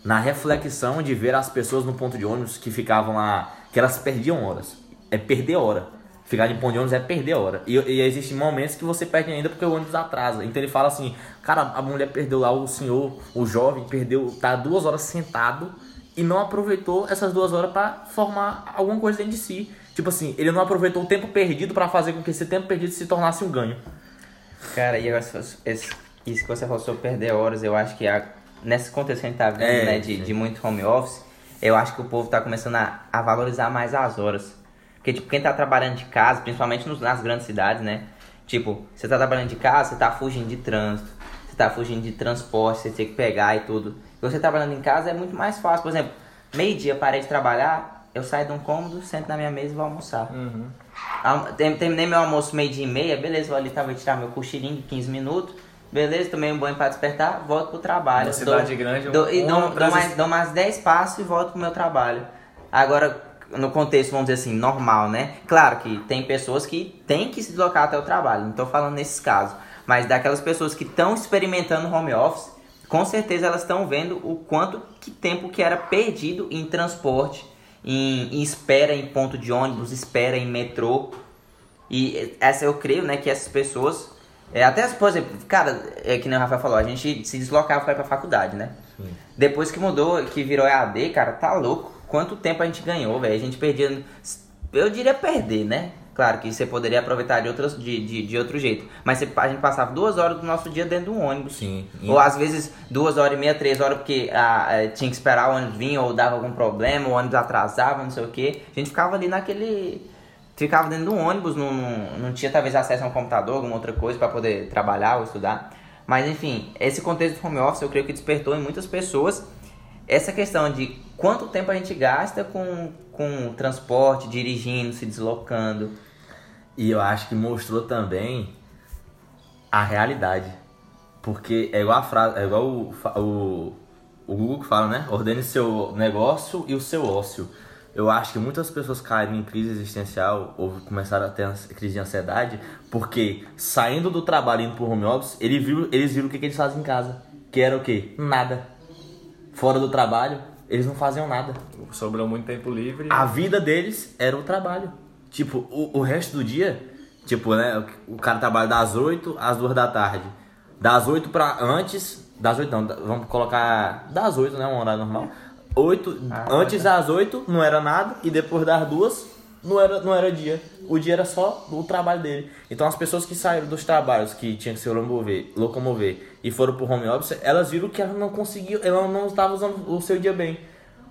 [SPEAKER 2] na reflexão de ver as pessoas no ponto de ônibus que ficavam lá que elas perdiam horas. É perder hora. Ficar de ponto de ônibus é perder hora. E, e existem momentos que você perde ainda porque o ônibus atrasa. Então ele fala assim, cara, a mulher perdeu lá, o senhor, o jovem, perdeu, tá duas horas sentado e não aproveitou essas duas horas para formar alguma coisa dentro de si. Tipo assim, ele não aproveitou o tempo perdido para fazer com que esse tempo perdido se tornasse um ganho.
[SPEAKER 1] Cara, e esse, isso que você falou sobre perder horas, eu acho que a, nesse contexto que a gente tá vendo, é, né, de, de muito home office, eu acho que o povo tá começando a, a valorizar mais as horas. Porque, tipo, quem tá trabalhando de casa, principalmente nos, nas grandes cidades, né? Tipo, você tá trabalhando de casa, você tá fugindo de trânsito, você tá fugindo de transporte, você tem que pegar e tudo. E você trabalhando em casa é muito mais fácil. Por exemplo, meio-dia parei de trabalhar, eu saio de um cômodo, sento na minha mesa e vou almoçar. Uhum. Terminei meu almoço meio-dia e meia, beleza, vou ali, tava tirar meu cochilinho de 15 minutos Beleza, tomei um banho para despertar, volto pro trabalho.
[SPEAKER 4] Uma cidade dou, grande,
[SPEAKER 1] dou, e dou, dou, mais, dou mais 10 passos e volto pro meu trabalho. Agora, no contexto, vamos dizer assim, normal, né? Claro que tem pessoas que têm que se deslocar até o trabalho, não tô falando nesses casos. Mas daquelas pessoas que estão experimentando home office, com certeza elas estão vendo o quanto que tempo que era perdido em transporte, em, em espera em ponto de ônibus, espera em metrô. E essa eu creio, né, que essas pessoas é, até, por exemplo, cara, é que nem o Rafael falou, a gente se deslocava para ir pra faculdade, né? Sim. Depois que mudou, que virou EAD, cara, tá louco. Quanto tempo a gente ganhou, velho? A gente perdia. Eu diria perder, né? Claro que você poderia aproveitar de, outras, de, de, de outro jeito. Mas você, a gente passava duas horas do nosso dia dentro de um ônibus.
[SPEAKER 2] Sim.
[SPEAKER 1] Ou às vezes duas horas e meia, três horas, porque ah, é, tinha que esperar o ônibus vir, ou dava algum problema, o ônibus atrasava, não sei o quê. A gente ficava ali naquele ficava dentro de um ônibus, não, não, não tinha talvez acesso a um computador, alguma outra coisa para poder trabalhar ou estudar. Mas enfim, esse contexto do home office eu creio que despertou em muitas pessoas essa questão de quanto tempo a gente gasta com, com transporte, dirigindo, se deslocando.
[SPEAKER 2] E eu acho que mostrou também a realidade. Porque é igual a frase, é igual o, o, o Google que fala, né? Ordene seu negócio e o seu ócio eu acho que muitas pessoas caíram em crise existencial ou começaram a ter crise de ansiedade porque saindo do trabalho indo pro home office, eles viram, eles viram o que, que eles fazem em casa. Que era o quê? Nada. Fora do trabalho, eles não faziam nada.
[SPEAKER 4] Sobrou muito tempo livre.
[SPEAKER 2] A vida deles era o trabalho. Tipo, o, o resto do dia, tipo, né? O cara trabalha das 8 às 2 da tarde. Das 8 para antes. Das 8 não, vamos colocar. Das 8, né? Um horário normal 8, ah, antes das 8 não era nada e depois das duas não era, não era dia. O dia era só o trabalho dele. Então as pessoas que saíram dos trabalhos que tinham que se locomover, locomover e foram pro home office, elas viram que elas não conseguiam, elas não estavam usando o seu dia bem.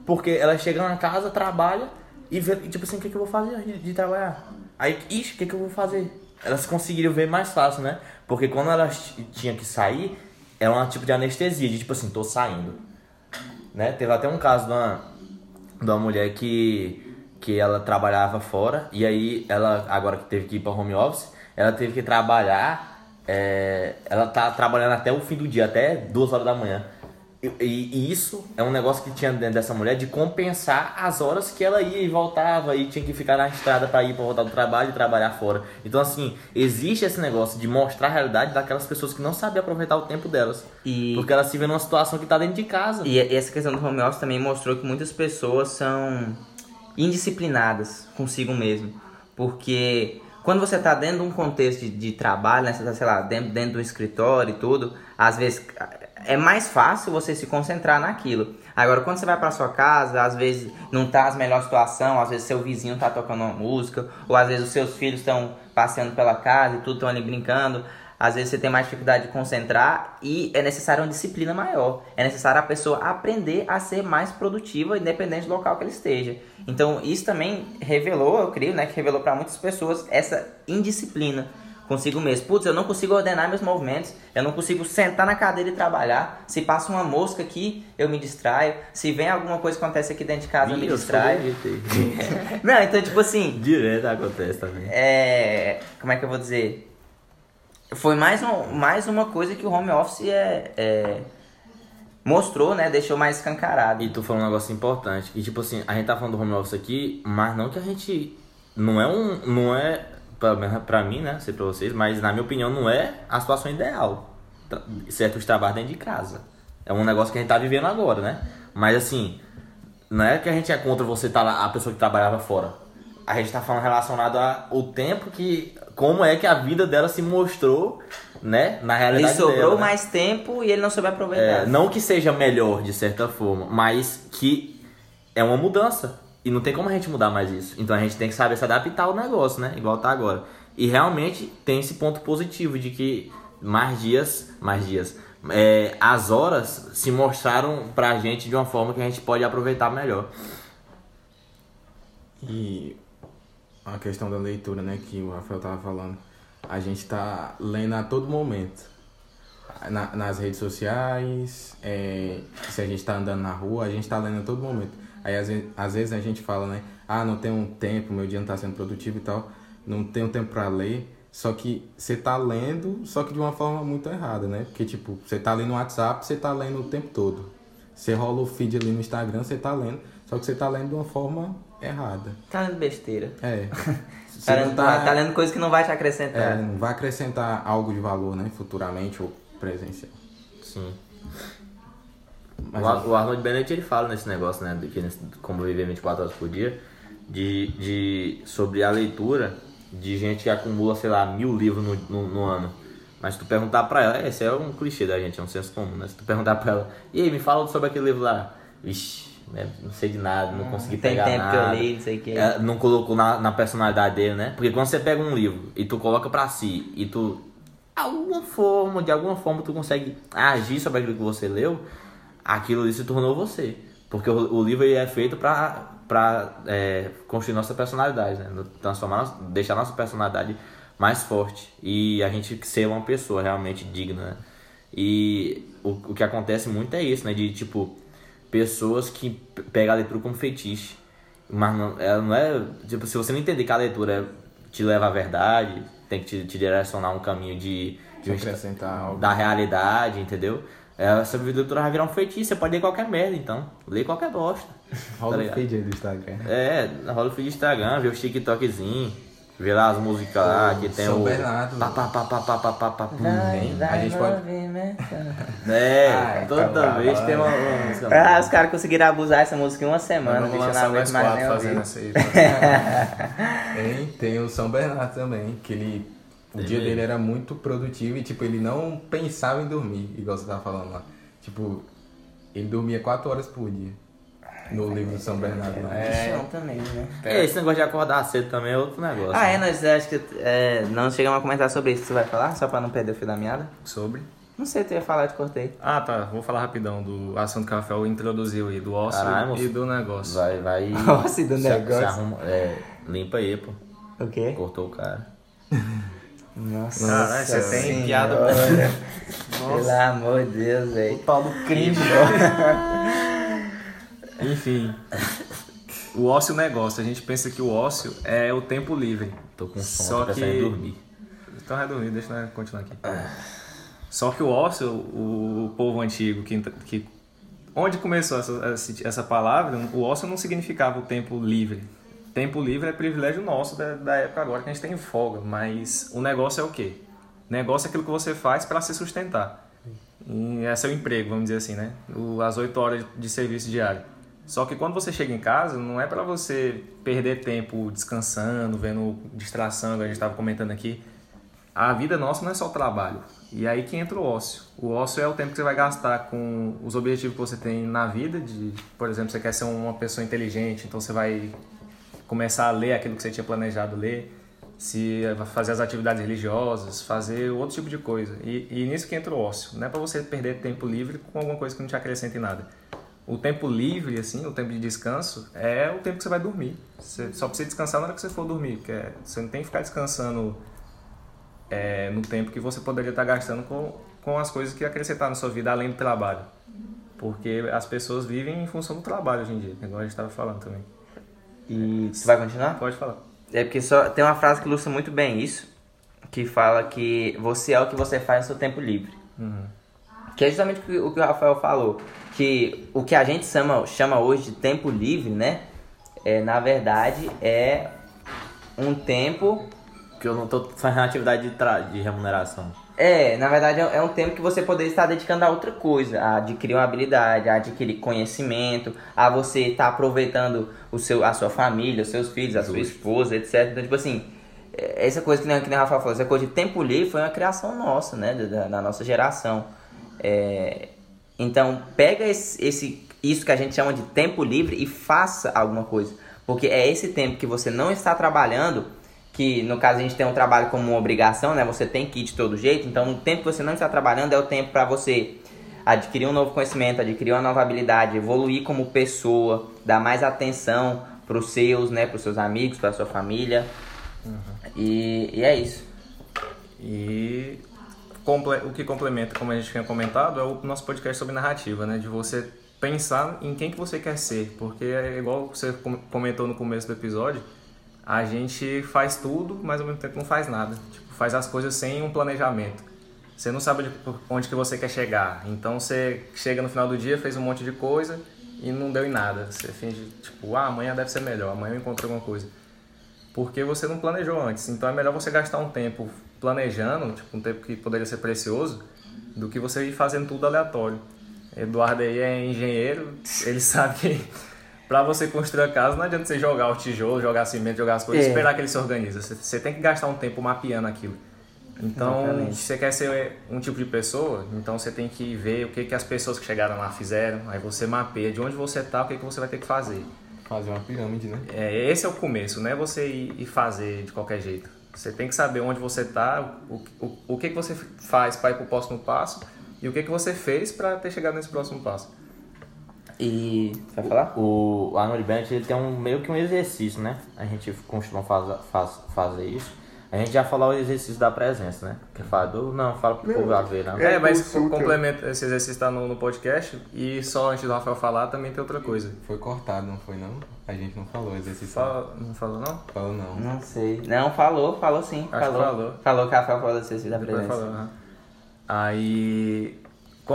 [SPEAKER 2] Porque elas chegam na casa, trabalham e vê, tipo assim, o que, que eu vou fazer de, de trabalhar? Aí, ixi, o que, que eu vou fazer? Elas conseguiram ver mais fácil, né? Porque quando elas tinham que sair, era um tipo de anestesia, de tipo assim, tô saindo né? Teve até um caso de uma, de uma mulher que, que ela trabalhava fora e aí ela, agora que teve que ir para home office, ela teve que trabalhar, é, ela tá trabalhando até o fim do dia, até duas horas da manhã. E, e, isso é um negócio que tinha dentro dessa mulher de compensar as horas que ela ia e voltava e tinha que ficar na estrada para ir para voltar do trabalho e trabalhar fora. Então, assim, existe esse negócio de mostrar a realidade daquelas pessoas que não sabem aproveitar o tempo delas. E... Porque elas se vêem numa situação que tá dentro de casa.
[SPEAKER 1] E essa questão do home office também mostrou que muitas pessoas são indisciplinadas consigo mesmo. Porque quando você está dentro de um contexto de, de trabalho, né, você tá, sei lá, dentro, dentro do escritório e tudo, às vezes é mais fácil você se concentrar naquilo. Agora, quando você vai para sua casa, às vezes não tá as melhor situação, às vezes seu vizinho tá tocando uma música, ou às vezes os seus filhos estão passeando pela casa e tudo estão ali brincando. Às vezes você tem mais dificuldade de concentrar e é necessário uma disciplina maior. É necessário a pessoa aprender a ser mais produtiva, independente do local que ele esteja. Então, isso também revelou, eu creio, né, que revelou para muitas pessoas essa indisciplina consigo mesmo. Putz, eu não consigo ordenar meus movimentos, eu não consigo sentar na cadeira e trabalhar. Se passa uma mosca aqui, eu me distraio. Se vem alguma coisa que acontece aqui dentro de casa, Ih, eu me distraio. não, então, tipo assim.
[SPEAKER 2] Direto acontece também.
[SPEAKER 1] É. Como é que eu vou dizer? Foi mais, um, mais uma coisa que o home office é, é mostrou, né? Deixou mais escancarado.
[SPEAKER 2] E tu falou um negócio importante. E tipo assim, a gente tá falando do home office aqui, mas não que a gente. Não é um. Não é pra, mim, né? Sei pra vocês, mas na minha opinião não é a situação ideal. Certos trabalhos dentro de casa. É um negócio que a gente tá vivendo agora, né? Mas assim, não é que a gente é contra você estar tá lá, a pessoa que trabalhava fora. A gente tá falando relacionado ao tempo que. Como é que a vida dela se mostrou, né? Na realidade.
[SPEAKER 1] Ele sobrou
[SPEAKER 2] dela, né?
[SPEAKER 1] mais tempo e ele não soube aproveitar.
[SPEAKER 2] É, não que seja melhor de certa forma, mas que é uma mudança. E não tem como a gente mudar mais isso. Então a gente tem que saber se adaptar ao negócio, né? Igual tá agora. E realmente tem esse ponto positivo de que mais dias, mais dias, é, as horas se mostraram pra gente de uma forma que a gente pode aproveitar melhor.
[SPEAKER 3] E a questão da leitura, né, que o Rafael tava falando. A gente tá lendo a todo momento. Na, nas redes sociais, é, se a gente tá andando na rua, a gente tá lendo a todo momento. Aí às vezes, às vezes a gente fala, né? Ah, não tenho tempo, meu dia não está sendo produtivo e tal, não tenho tempo para ler. Só que você tá lendo, só que de uma forma muito errada, né? Porque, tipo, você tá lendo no WhatsApp, você tá lendo o tempo todo. Você rola o feed ali no Instagram, você tá lendo, só que você tá lendo de uma forma errada.
[SPEAKER 1] Tá lendo besteira.
[SPEAKER 3] É.
[SPEAKER 1] tá, lendo, tá... tá lendo coisa que não vai te acrescentar.
[SPEAKER 3] É, não vai acrescentar algo de valor, né? Futuramente ou presencial.
[SPEAKER 2] Sim. Mas o, o Arnold Bennett ele fala nesse negócio, né, de que como viver 24 horas por dia, de, de sobre a leitura de gente que acumula, sei lá, mil livros no, no, no ano. Mas se tu perguntar pra ela, esse é um clichê da gente, é um senso comum, né? Se tu perguntar pra ela, e aí, me fala sobre aquele livro lá. Vixe, né? não sei de nada, não ah, consegui tem pegar tempo
[SPEAKER 1] nada. Que eu li, não sei o que. É,
[SPEAKER 2] não colocou na, na personalidade dele, né? Porque quando você pega um livro e tu coloca pra si e tu, alguma forma, de alguma forma tu consegue agir sobre aquilo que você leu, aquilo ali se tornou você. Porque o, o livro é feito para para é, construir nossa personalidade, né? transformar, deixar nossa personalidade mais forte e a gente ser uma pessoa realmente digna. Né? E o, o que acontece muito é isso, né? De tipo pessoas que pegam a leitura como fetiche, mas não, ela não é tipo se você não entender que a leitura te leva à verdade, tem que te, te direcionar um caminho de, de
[SPEAKER 3] acrescentar algo.
[SPEAKER 2] da realidade, entendeu? Essa leitura vai virar um feitiço, você pode ler qualquer merda, então. Lê qualquer bosta.
[SPEAKER 3] Rola tá o feed aí do Instagram.
[SPEAKER 2] É, rola o feed do Instagram, vê o TikTokzinho, vê lá as músicas lá, que tem
[SPEAKER 3] São
[SPEAKER 2] o.
[SPEAKER 3] Bernardo.
[SPEAKER 2] Pá, pá, pá, pá, pá, pá, pá, pá,
[SPEAKER 1] vai, vai, a gente pode.
[SPEAKER 2] É, Ai, toda tá vez tem uma, uma música.
[SPEAKER 1] Ah, os caras conseguiram abusar essa música em uma semana,
[SPEAKER 4] não aguento mais nem fazendo essa aí.
[SPEAKER 3] tem, tem o São Bernardo também, que ele o dia dele era muito produtivo e, tipo, ele não pensava em dormir, igual você tava falando lá. Tipo, ele dormia 4 horas por dia. No livro de São Bernardo.
[SPEAKER 1] É, é também, né?
[SPEAKER 2] É, esse negócio de acordar cedo também é outro negócio.
[SPEAKER 1] Ah, né? é, nós acho que é, não chegamos a comentar sobre isso. Você vai falar? Só pra não perder o fio da meada?
[SPEAKER 4] Sobre?
[SPEAKER 1] Não sei, tu ia falar, te cortei.
[SPEAKER 4] Ah, tá. Vou falar rapidão do assunto que o Rafael introduziu aí, do ócio e do negócio.
[SPEAKER 2] Vai, vai.
[SPEAKER 1] Ócio do negócio. Se
[SPEAKER 2] arruma, é, limpa aí, pô.
[SPEAKER 1] O quê?
[SPEAKER 2] Cortou o cara.
[SPEAKER 1] Nossa,
[SPEAKER 4] Caralho, você tem piada.
[SPEAKER 1] Pelo amor de Deus, velho.
[SPEAKER 4] O pau do crime, Enfim. o ócio negócio. A gente pensa que o ócio é o tempo livre.
[SPEAKER 2] Tô com sono,
[SPEAKER 4] Só que-
[SPEAKER 2] dormir.
[SPEAKER 4] Então vai dormir, deixa eu continuar aqui. Só que o ócio, o, povo antigo, que, que onde começou essa, essa, essa palavra, o ócio não significava o tempo livre. Tempo livre é privilégio nosso da, da época agora que a gente tem folga, mas o negócio é o quê? Negócio é aquilo que você faz para se sustentar. E é o emprego, vamos dizer assim, né? O, as oito horas de serviço diário. Só que quando você chega em casa, não é para você perder tempo descansando, vendo distração, a gente estava comentando aqui. A vida nossa não é só trabalho. E aí que entra o ócio. O ócio é o tempo que você vai gastar com os objetivos que você tem na vida. De, por exemplo, você quer ser uma pessoa inteligente, então você vai começar a ler aquilo que você tinha planejado ler, se fazer as atividades religiosas, fazer outro tipo de coisa. E, e nisso que entra o ócio. Não é para você perder tempo livre com alguma coisa que não te acrescente em nada. O tempo livre, assim, o tempo de descanso, é o tempo que você vai dormir. Você só precisa descansar na hora que você for dormir, porque é- você não tem que ficar descansando é, no tempo que você poderia estar gastando com, com as coisas que acrescentar na sua vida além do trabalho. Porque as pessoas vivem em função do trabalho hoje em dia, igual a gente estava falando também.
[SPEAKER 1] E tu vai continuar?
[SPEAKER 4] Pode falar.
[SPEAKER 1] É porque só tem uma frase que ilustra muito bem isso, que fala que você é o que você faz no seu tempo livre. Que é justamente o que, o que Rafael falou, que o que a gente chama, chama hoje de tempo livre, né? É, na verdade, é um tempo
[SPEAKER 2] Porque eu não tô fazendo atividade de, tra... de remuneração.
[SPEAKER 1] É, na verdade é é um tempo que você poderia estar dedicando a outra coisa, a adquirir uma habilidade, a adquirir conhecimento, a você estar aproveitando o seu, a sua família, os seus filhos, a sua esposa, etc. Então, tipo assim, é, essa coisa que nem, que nem o Rafael falou, essa coisa de tempo livre foi uma criação nossa, né, da, da nossa geração. É, então, pega esse, esse, isso que a gente chama de tempo livre e faça alguma coisa. Porque é esse tempo que você não está trabalhando, que no caso a gente tem um trabalho como uma obrigação, né? Você tem que ir de todo jeito. Então, o tempo que você não está trabalhando é o tempo para você adquirir um novo conhecimento, adquirir uma nova habilidade, evoluir como pessoa, dar mais atenção para os seus, né? Para os seus amigos, para sua família. E, e é isso.
[SPEAKER 4] E o que complementa, como a gente tinha comentado, é o nosso podcast sobre narrativa, né? De você pensar em quem que você quer ser. Porque é igual você com- comentou no começo do episódio, a gente faz tudo, mas ao mesmo tempo não faz nada. Tipo, faz as coisas sem um planejamento. Você não sabe de- onde que você quer chegar. Então você chega no final do dia, fez um monte de coisa e não deu em nada. Você finge, tipo, ah, amanhã deve ser melhor, amanhã eu encontro alguma coisa porque você não planejou antes. Então é melhor você gastar um tempo planejando, tipo um tempo que poderia ser precioso, do que você ir fazendo tudo aleatório. Eduardo aí é engenheiro, ele sabe que para você construir a casa não adianta você jogar o tijolo, jogar cimento, jogar as coisas,
[SPEAKER 1] É.
[SPEAKER 4] e esperar que ele se organize. Você, você tem que gastar um tempo mapeando aquilo. Então,
[SPEAKER 1] Exatamente.
[SPEAKER 4] se você quer ser um tipo de pessoa, então você tem que ver o que, que as pessoas que chegaram lá fizeram, aí você mapeia de onde você tá, o que, que você vai ter que fazer.
[SPEAKER 3] Fazer uma pirâmide, né?
[SPEAKER 4] É, esse é o começo, não é você ir, ir fazer de qualquer jeito. Você tem que saber onde você está, o, o, o que, que você faz para ir para o próximo passo e o que, que você fez para ter chegado nesse próximo passo.
[SPEAKER 1] E. Vai falar?
[SPEAKER 2] O Arnold Bennett ele tem um, meio que um exercício, né? A gente costuma faz, faz, fazer isso. A gente já falou o exercício da presença, né? Que fala do. Não, fala pro povo já ver, né?
[SPEAKER 4] É, mas
[SPEAKER 3] consulta.
[SPEAKER 4] complemento, esse exercício está no, no podcast e só antes do Rafael falar também tem outra coisa.
[SPEAKER 3] Foi cortado, não foi não? A gente não falou exercício.
[SPEAKER 4] Fala, não falou não?
[SPEAKER 3] Falou não.
[SPEAKER 1] Não sei. Não, falou, falou sim.
[SPEAKER 4] Acho que
[SPEAKER 1] falou.
[SPEAKER 4] falou.
[SPEAKER 1] Falou que a Rafael falou desse da
[SPEAKER 4] Depois
[SPEAKER 1] presença.
[SPEAKER 4] falou, aham. Aí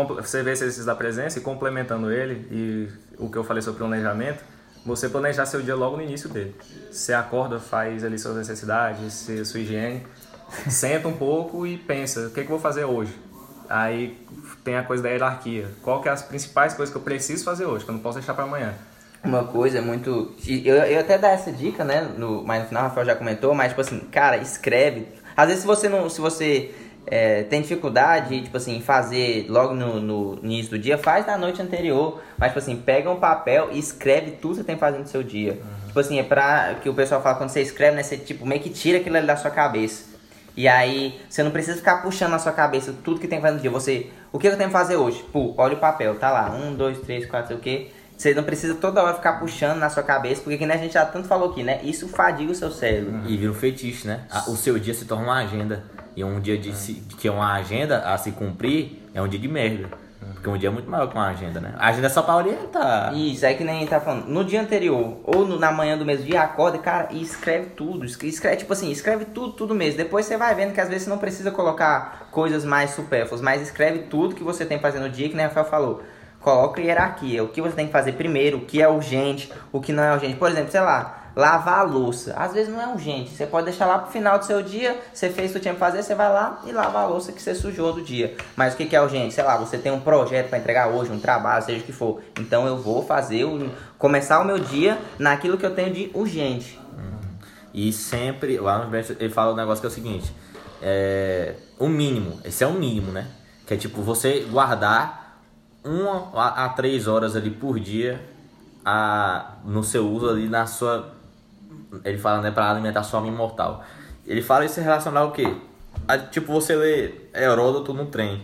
[SPEAKER 4] você vê esse exercício da presença e complementando ele e o que eu falei sobre planejamento, você planejar seu dia logo no início dele. Você acorda, faz ali suas necessidades, sua higiene, senta um pouco e pensa, o que, que eu vou fazer hoje? Aí tem a coisa da hierarquia. Qual que é as principais coisas que eu preciso fazer hoje, que eu não posso deixar para amanhã?
[SPEAKER 1] Uma coisa muito. Eu, eu até dar essa dica, né? No, mas no final o Rafael já comentou, mas tipo assim, cara, escreve. Às vezes se você não. Se você é, tem dificuldade, tipo assim, fazer logo no, no início do dia, faz na noite anterior. Mas, tipo assim, pega um papel e escreve tudo que você tem que fazer no seu dia. Tipo assim, é pra que o pessoal fala quando você escreve, né? Você tipo, meio que tira aquilo ali da sua cabeça. E aí, você não precisa ficar puxando na sua cabeça tudo que tem que fazer no dia. Você, o que eu tenho que fazer hoje? Pô, olha o papel, tá lá. Um, dois, três, quatro, sei o quê. Você não precisa toda hora ficar puxando na sua cabeça, porque que nem a gente já tanto falou aqui, né? Isso fadiga o seu cérebro.
[SPEAKER 2] E vira um fetiche, né? O seu dia se torna uma agenda. E um dia de se- que é uma agenda a se cumprir é um dia de merda. Porque um dia é muito maior que uma agenda, né? A agenda é só pra orientar.
[SPEAKER 1] Isso, é que nem tá falando. No dia anterior, ou no- na manhã do mesmo dia, acorda, cara, e escreve tudo. Escreve, tipo assim, escreve tudo, tudo mesmo. Depois você vai vendo que às vezes você não precisa colocar coisas mais supérfluas, mas escreve tudo que você tem que fazer no dia, que nem o Rafael falou. Coloca hierarquia, o que você tem que fazer primeiro, o que é urgente, o que não é urgente. Por exemplo, sei lá, lavar a louça. Às vezes não é urgente. Você pode deixar lá pro final do seu dia, você fez o que tinha que fazer, você vai lá e lava a louça que você sujou do dia. Mas o que que é urgente? Sei lá, você tem um projeto para entregar hoje, um trabalho, seja o que for. Então eu vou fazer, o, começar o meu dia naquilo que eu tenho de urgente.
[SPEAKER 2] E sempre, lá no Best, ele fala um negócio que é o seguinte: é, o mínimo, esse é o mínimo, né? Que é tipo você guardar uma a, a três horas ali por dia a, no seu uso ali na sua. Ele fala, né, pra alimentar sua alma imortal. Ele fala isso relacionado ao quê? A, tipo, você lê Heródoto no trem,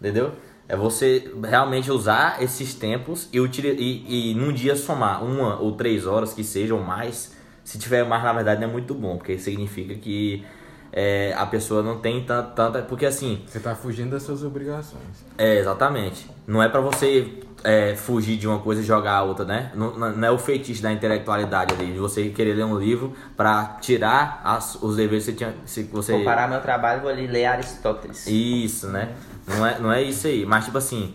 [SPEAKER 2] entendeu? É você realmente usar esses tempos e, e, e num dia somar uma ou três horas que seja ou mais. Se tiver mais, na verdade, não é muito bom, porque significa que é, a pessoa não tem tan- tanta. Porque assim,
[SPEAKER 3] Você tá fugindo das suas obrigações.
[SPEAKER 2] é, exatamente. Não é pra você é, fugir de uma coisa e jogar a outra, né? Não, não é o feitiço da intelectualidade ali, de você querer ler um livro pra tirar as- os deveres que você tinha. Se você...
[SPEAKER 1] Vou parar meu trabalho e vou ali ler Aristóteles.
[SPEAKER 2] Isso, né? Não é, não é isso aí. Mas, tipo assim,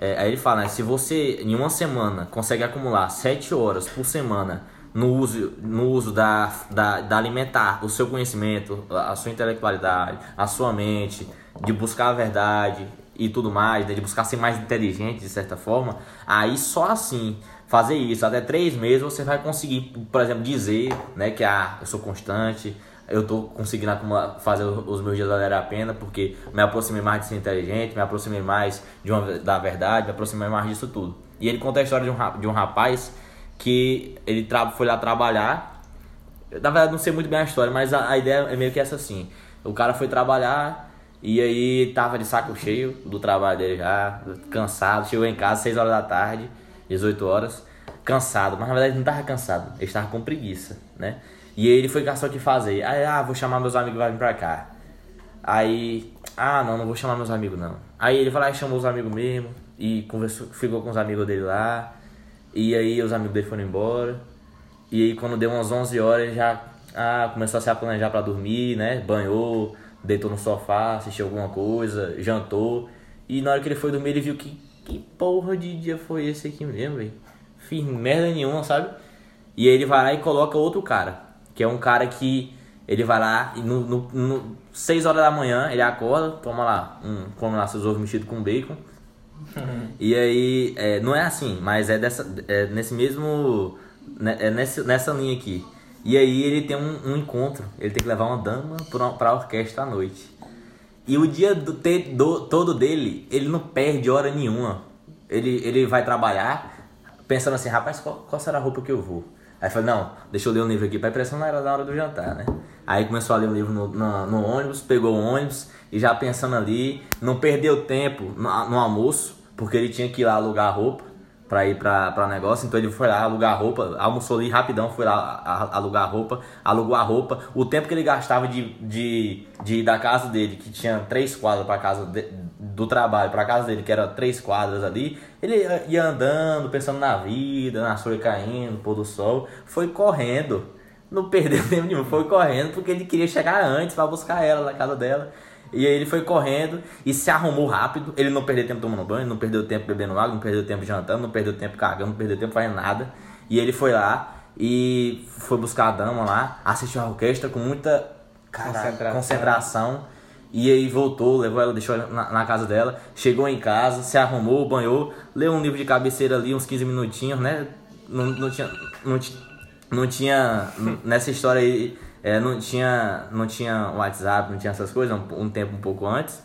[SPEAKER 2] é, aí ele fala, né? Se você, em uma semana, consegue acumular 7 horas por semana no uso, no uso da, da, da alimentar o seu conhecimento, a a sua intelectualidade, a sua mente, de buscar a verdade e tudo mais, né? de buscar ser mais inteligente de certa forma, aí só assim fazer isso até três meses você vai conseguir, por exemplo, dizer né, que ah, eu sou constante, eu tô conseguindo fazer os meus dias valer a pena porque me aproximei mais de ser inteligente, me aproximei mais de uma, da verdade, me aproximei mais disso tudo. E ele conta a história de um, de um rapaz que ele foi lá trabalhar. Na verdade, não sei muito bem a história, mas a, a ideia é meio que essa assim. O cara foi trabalhar e aí tava de saco cheio do trabalho dele já, cansado, chegou em casa 6 horas da tarde, 18 horas, cansado, mas na verdade não tava cansado, ele estava com preguiça, né? E aí ele foi caçar o que fazer. Aí, ah, vou chamar meus amigos vai vir pra cá. Aí, ah, não, não vou chamar meus amigos não. Aí ele falou, ah, chamou os amigos mesmo e conversou, ficou com os amigos dele lá. E aí os amigos dele foram embora. E aí quando deu umas 11 horas, já ah, começou a se planejar pra dormir, né? Banhou, deitou no sofá, assistiu alguma coisa, jantou. E na hora que ele foi dormir, ele viu que que porra de dia foi esse aqui mesmo, velho? Fiz merda nenhuma, sabe? E aí ele vai lá e coloca outro cara, que é um cara que ele vai lá e no, no, no 6 horas da manhã ele acorda, toma lá, um, come lá seus ovos mexidos com bacon. E aí, é, não é assim, mas é, dessa, é nesse mesmo. né, É nesse, nessa linha aqui. E aí ele tem um, um encontro, ele tem que levar uma dama pra, pra orquestra à noite. E o dia do, te- do- todo dele, ele não perde hora nenhuma. Ele, ele vai trabalhar pensando assim, rapaz, qual, qual será a roupa que eu vou? Aí falei, não, deixa eu ler um livro aqui, pra impressão não era na hora do jantar, né? Aí começou a ler o livro no, no, no ônibus, pegou o ônibus e já pensando ali, não perdeu tempo no, no almoço, porque ele tinha que ir lá alugar a roupa pra ir pra negócio, então ele foi lá alugar roupa, almoçou ali rapidão, foi lá alugar roupa, alugou a roupa, o tempo que ele gastava de, de, de ir da casa dele, que tinha três quadras pra casa de- do trabalho, pra casa dele, que era três quadras ali, ele ia- andando, pensando na vida, na folha caindo, pôr do sol, foi correndo, não perdeu tempo nenhum, foi correndo porque ele queria chegar antes pra buscar ela na casa dela. E aí ele foi correndo e se arrumou rápido. Ele não perdeu tempo tomando banho, não perdeu tempo bebendo água, não perdeu tempo jantando, não perdeu tempo cagando, não perdeu tempo fazendo nada. E ele foi lá e foi buscar a dama lá, assistiu a orquestra com muita
[SPEAKER 1] Concentração.
[SPEAKER 2] concentração. E aí voltou, levou ela, deixou ela na, na casa dela, chegou em casa, se arrumou, banhou, leu um livro de cabeceira ali, uns 15 minutinhos, né? Não, não tinha. Não, não tinha. Nessa história aí, é, não tinha. Não tinha WhatsApp, não tinha essas coisas, um, um tempo um pouco antes.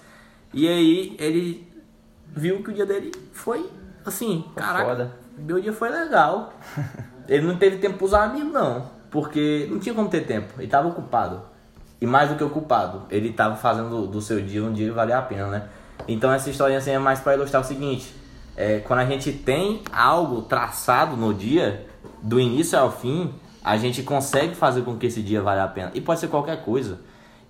[SPEAKER 2] E aí ele viu que o dia dele foi assim, caraca,
[SPEAKER 1] foda.
[SPEAKER 2] meu dia foi legal. Ele não teve tempo pros amigos, não. Porque não tinha como ter tempo. Ele tava ocupado. E mais do que ocupado, ele tava fazendo do, do seu dia um dia que valia a pena, né? Então essa historinha assim é mais para ilustrar o seguinte. É, quando a gente tem algo traçado no dia, do início ao fim, a gente consegue fazer com que esse dia valha a pena. E pode ser qualquer coisa.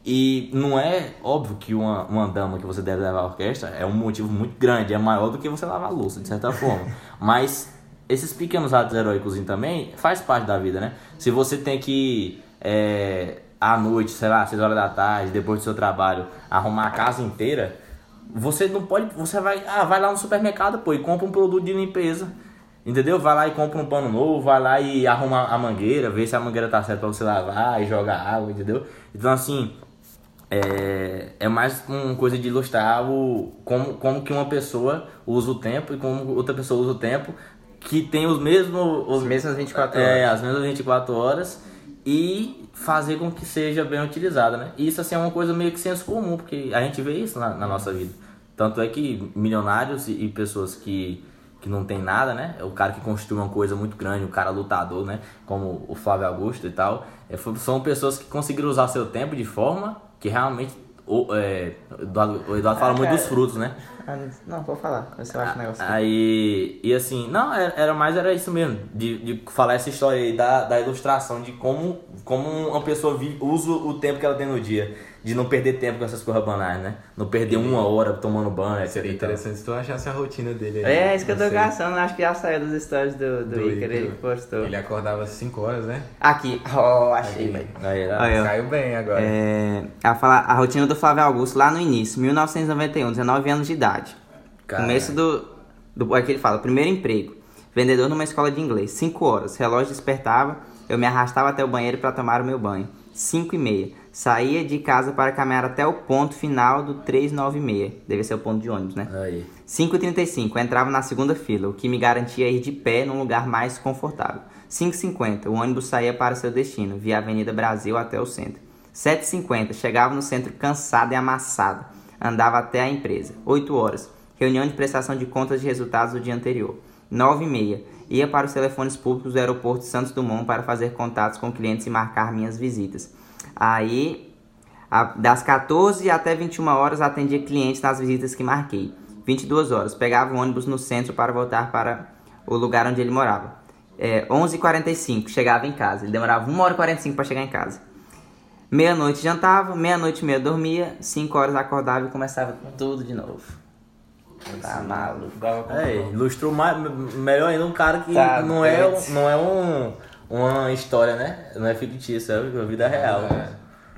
[SPEAKER 2] E não é óbvio que uma, uma dama que você deve levar à orquestra é um motivo muito grande, é maior do que você lavar a louça, de certa forma. Mas esses pequenos atos heróicos também faz parte da vida, né? Se você tem que é, à noite, sei lá, 6 horas da tarde, depois do seu trabalho, arrumar a casa inteira, você não pode. Você vai. Ah, vai lá no supermercado, pô, e compra um produto de limpeza. Entendeu? Vai lá e compra um pano novo, vai lá e arruma a mangueira, vê se a mangueira tá certa pra você lavar e joga água, entendeu? Então assim, é, é mais uma coisa de ilustrar o, como, como que uma pessoa usa o tempo e como outra pessoa usa o tempo que tem os mesmos...
[SPEAKER 1] Os, mesmas 24
[SPEAKER 2] é,
[SPEAKER 1] horas.
[SPEAKER 2] É, as mesmas 24 horas e fazer com que seja bem utilizada, né? E isso assim é uma coisa meio que senso comum, porque a gente vê isso na, na nossa vida. Tanto é que milionários e, e, pessoas que, que não tem nada, né? É o cara que construiu uma coisa muito grande, o cara lutador, né? Como o Flávio Augusto e tal. É, são pessoas que conseguiram usar seu tempo de forma que realmente o, é, o Eduardo, o Eduardo ah, fala cara, muito dos frutos, né?
[SPEAKER 1] Ah, não, vou falar, você acha o negócio.
[SPEAKER 2] Aí, e assim, não, era mais era isso mesmo, de, de falar essa história aí da, da ilustração, de como, como uma pessoa vive, usa o tempo que ela tem no dia de não perder tempo com essas coisas banais, né? Não perder uma hora tomando banho.
[SPEAKER 3] Seria interessante se tu achasse a rotina dele
[SPEAKER 1] aí. É, isso que eu tô caçando, acho que já saiu dos stories do, do, do Iker, ele postou.
[SPEAKER 3] Ele acordava às 5 horas, né?
[SPEAKER 1] Aqui, oh, achei, velho.
[SPEAKER 3] Caiu bem agora.
[SPEAKER 1] É, a, falar, a rotina do Flávio Augusto lá no início, 1991, 19 anos de idade. Caramba. Começo do, do. Aqui ele fala, primeiro emprego. Vendedor numa escola de inglês, 5 horas. Relógio despertava, eu me arrastava até o banheiro para tomar o meu banho. 5 e meia. Saía de casa para caminhar até o ponto final do 396. Deve ser o ponto de ônibus, né?
[SPEAKER 2] Aí.
[SPEAKER 1] 5h35. Entrava na segunda fila, o que me garantia ir de pé num lugar mais confortável. 5h50. O ônibus saía para seu destino, via Avenida Brasil até o centro. 7h50. Chegava no centro cansado e amassado. Andava até a empresa. 8 horas. Reunião de prestação de contas de resultados do dia anterior. 9h30. Ia para os telefones públicos do aeroporto Santos Dumont para fazer contatos com clientes e marcar minhas visitas. Aí, a, das 14 até 21 horas, atendia clientes nas visitas que marquei. 22 horas, pegava o ônibus no centro para voltar para o lugar onde ele morava. É, 11h45, chegava em casa. Ele demorava 1 hora e 45 para chegar em casa. Meia-noite jantava, meia-noite e meia dormia, 5 horas acordava e começava tudo de novo. Tá maluco.
[SPEAKER 2] É, ilustrou mais, melhor ainda um cara que tá não, é, não é um, uma história, né? Não é fictícia, é a vida real. É.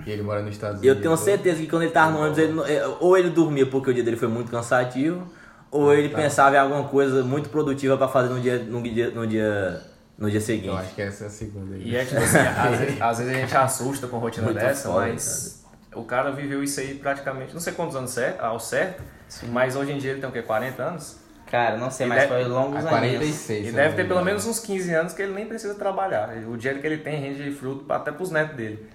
[SPEAKER 3] E ele mora nos Estados
[SPEAKER 2] Unidos. Eu tenho certeza que quando ele tava no ônibus, ele, é, ou ele dormia porque o dia dele foi muito cansativo, ou ah, ele tá. pensava em alguma coisa muito produtiva para fazer no dia, no dia, no dia no dia seguinte. Eu
[SPEAKER 3] acho que essa é a segunda.
[SPEAKER 4] Aí. E é tipo assim, às, vezes, às, vezes, a gente assusta com rotina muito dessa, foda, mas cara. o cara viveu isso aí praticamente, não sei quantos anos ao certo, Sim. Mas hoje em dia ele tem o quê? 40 anos?
[SPEAKER 1] Cara, não sei, mas deve, foi longos anos.
[SPEAKER 3] 46.
[SPEAKER 4] E deve ter pelo menos uns 15 anos que ele nem precisa trabalhar. O dinheiro que ele tem rende fruto até pros netos dele.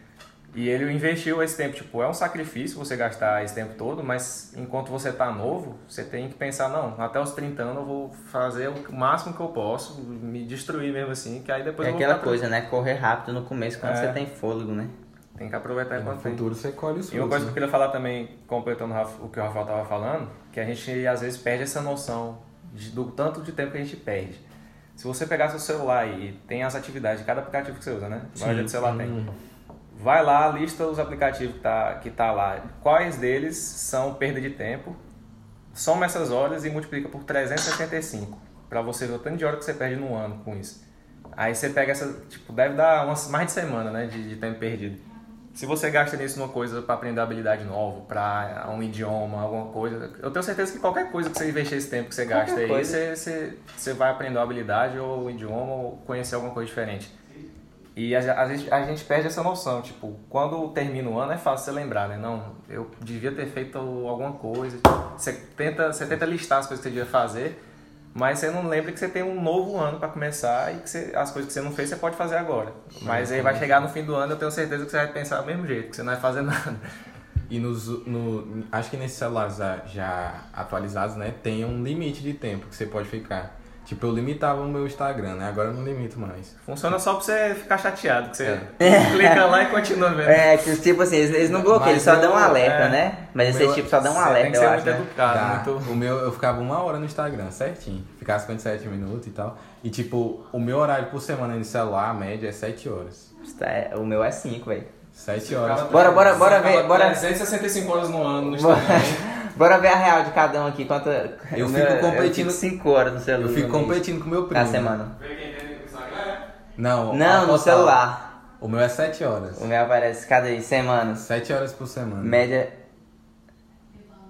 [SPEAKER 4] E ele investiu esse tempo, tipo, é um sacrifício você gastar esse tempo todo, mas enquanto você tá novo, você tem que pensar, não, até os 30 anos eu vou fazer o máximo que eu posso, me destruir mesmo assim, que aí depois
[SPEAKER 1] é
[SPEAKER 4] eu
[SPEAKER 1] vou aquela coisa, né? Correr rápido no começo quando é. você tem fôlego, né?
[SPEAKER 4] Tem que aproveitar enquanto
[SPEAKER 3] tem. No futuro você colhe os
[SPEAKER 4] E uma coisa que eu queria falar também, completando o que o Rafael estava falando, que a gente às vezes perde essa noção do tanto de tempo que a gente perde. Se você pegar seu celular e tem as atividades de cada aplicativo que você usa, né? A maioria do celular tem. Vai lá, lista os aplicativos que tá, que tá lá. Quais deles são perda de tempo? Soma essas horas e multiplica por 365 para você ver o tanto de hora que você perde no ano com isso. Aí você pega essa, tipo, deve dar umas, mais de semana, né, de, de tempo perdido. Se você gasta nisso numa coisa para aprender habilidade nova, para um idioma, alguma coisa, eu tenho certeza que qualquer coisa que você investir esse tempo que você gasta qualquer aí, você, você, você vai aprender uma habilidade ou um idioma ou conhecer alguma coisa diferente. E a, a, gente, a gente perde essa noção, tipo, quando termina o ano é fácil você lembrar, né? Não, eu devia ter feito alguma coisa. Você tenta, você tenta listar as coisas que você devia fazer, mas você não lembra que você tem um novo ano para começar e que você, as coisas que você não fez você pode fazer agora. Mas aí vai chegar no fim do ano, eu tenho certeza que você vai pensar do mesmo jeito, que você não vai fazer nada.
[SPEAKER 3] E nos, no, acho que nesses celulares já atualizados, né, tem um limite de tempo que você pode ficar. Tipo, eu limitava o meu Instagram, né? Agora eu não limito mais.
[SPEAKER 4] Funciona só pra você ficar chateado, que você é. clica lá e continua vendo.
[SPEAKER 1] É, que tipo assim, eles, não bloqueiam, eles só dão um alerta, é, né? Mas esse tipo só dão um alerta, tem que ser eu muito
[SPEAKER 3] acho, educado, né? muito... O meu, eu ficava uma hora no Instagram, certinho. Ficava 57 minutos e tal. E tipo, o meu horário por semana no celular, a média é 7 horas.
[SPEAKER 1] É, o meu é 5, velho.
[SPEAKER 3] Sete horas.
[SPEAKER 1] Bora, bora, bora ver, bora.
[SPEAKER 4] 365 horas no ano no
[SPEAKER 1] Bora,
[SPEAKER 4] Instagram.
[SPEAKER 1] bora ver a real de cada um aqui. Quanto,
[SPEAKER 3] Eu fico competindo-
[SPEAKER 1] 5 horas no celular.
[SPEAKER 3] Eu fico competindo com o meu primo.
[SPEAKER 1] Na semana.
[SPEAKER 3] Não,
[SPEAKER 1] Não,
[SPEAKER 3] a
[SPEAKER 1] no
[SPEAKER 3] total.
[SPEAKER 1] celular.
[SPEAKER 3] O meu é sete horas.
[SPEAKER 1] O meu aparece cada semanas.
[SPEAKER 3] Sete horas por semana.
[SPEAKER 1] Média.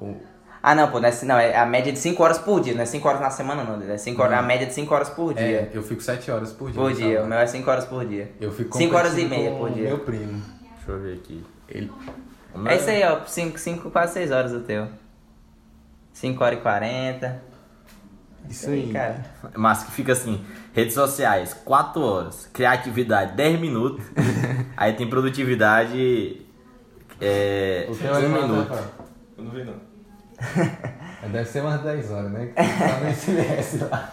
[SPEAKER 3] O-
[SPEAKER 1] Ah, não, pô, não é, não, é a média de 5 horas por dia, não é 5 horas na semana, não. É cinco horas, a média de 5 horas por dia.
[SPEAKER 3] É, eu fico sete horas por dia.
[SPEAKER 1] por
[SPEAKER 3] no
[SPEAKER 1] dia, o meu é 5 horas por dia.
[SPEAKER 3] Eu fico
[SPEAKER 1] 5 horas e
[SPEAKER 3] competindo
[SPEAKER 1] meia
[SPEAKER 3] com
[SPEAKER 1] por
[SPEAKER 3] o
[SPEAKER 1] dia.
[SPEAKER 3] Meu primo.
[SPEAKER 2] Deixa eu ver aqui.
[SPEAKER 3] Ele...
[SPEAKER 1] É isso aí, ó, 5, 5 quase 6 horas o teu. 5 horas e 40.
[SPEAKER 3] Isso aí.
[SPEAKER 1] cara.
[SPEAKER 2] Mas que fica assim, redes sociais, 4 horas, criatividade, 10 minutos, aí tem produtividade, é,
[SPEAKER 3] O teu
[SPEAKER 2] 1
[SPEAKER 3] é
[SPEAKER 2] minuto.
[SPEAKER 4] Eu não vi não.
[SPEAKER 3] Deve ser umas 10 horas, né? Que tá no SMS lá.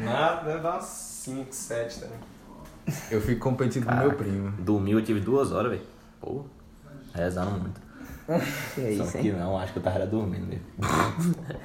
[SPEAKER 4] Nada, deve dar umas 5, 7 também.
[SPEAKER 3] Eu fico competindo com o meu primo.
[SPEAKER 2] Dormiu, eu tive 2 horas, velho. Pô, rezando muito.
[SPEAKER 1] Que é
[SPEAKER 2] Só
[SPEAKER 1] isso,
[SPEAKER 2] que
[SPEAKER 1] hein?
[SPEAKER 2] não, acho que eu tava dormindo mesmo.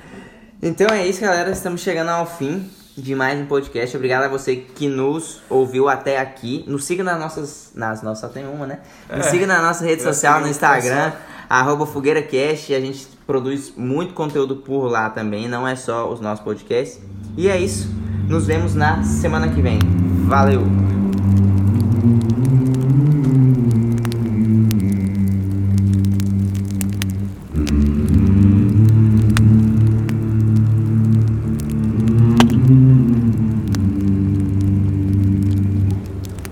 [SPEAKER 1] Então é isso, galera. Estamos chegando ao fim de mais um podcast. Obrigado a você que nos ouviu até aqui. Nos siga nas nossas. Nas nossas, só tem uma, né? Nos siga na nossa rede
[SPEAKER 4] Eu
[SPEAKER 1] social, no Instagram, arroba FogueiraCast. A gente produz muito conteúdo por lá também, não é só os nossos podcasts. E é isso. Nos vemos na semana que vem. Valeu! mm-hmm.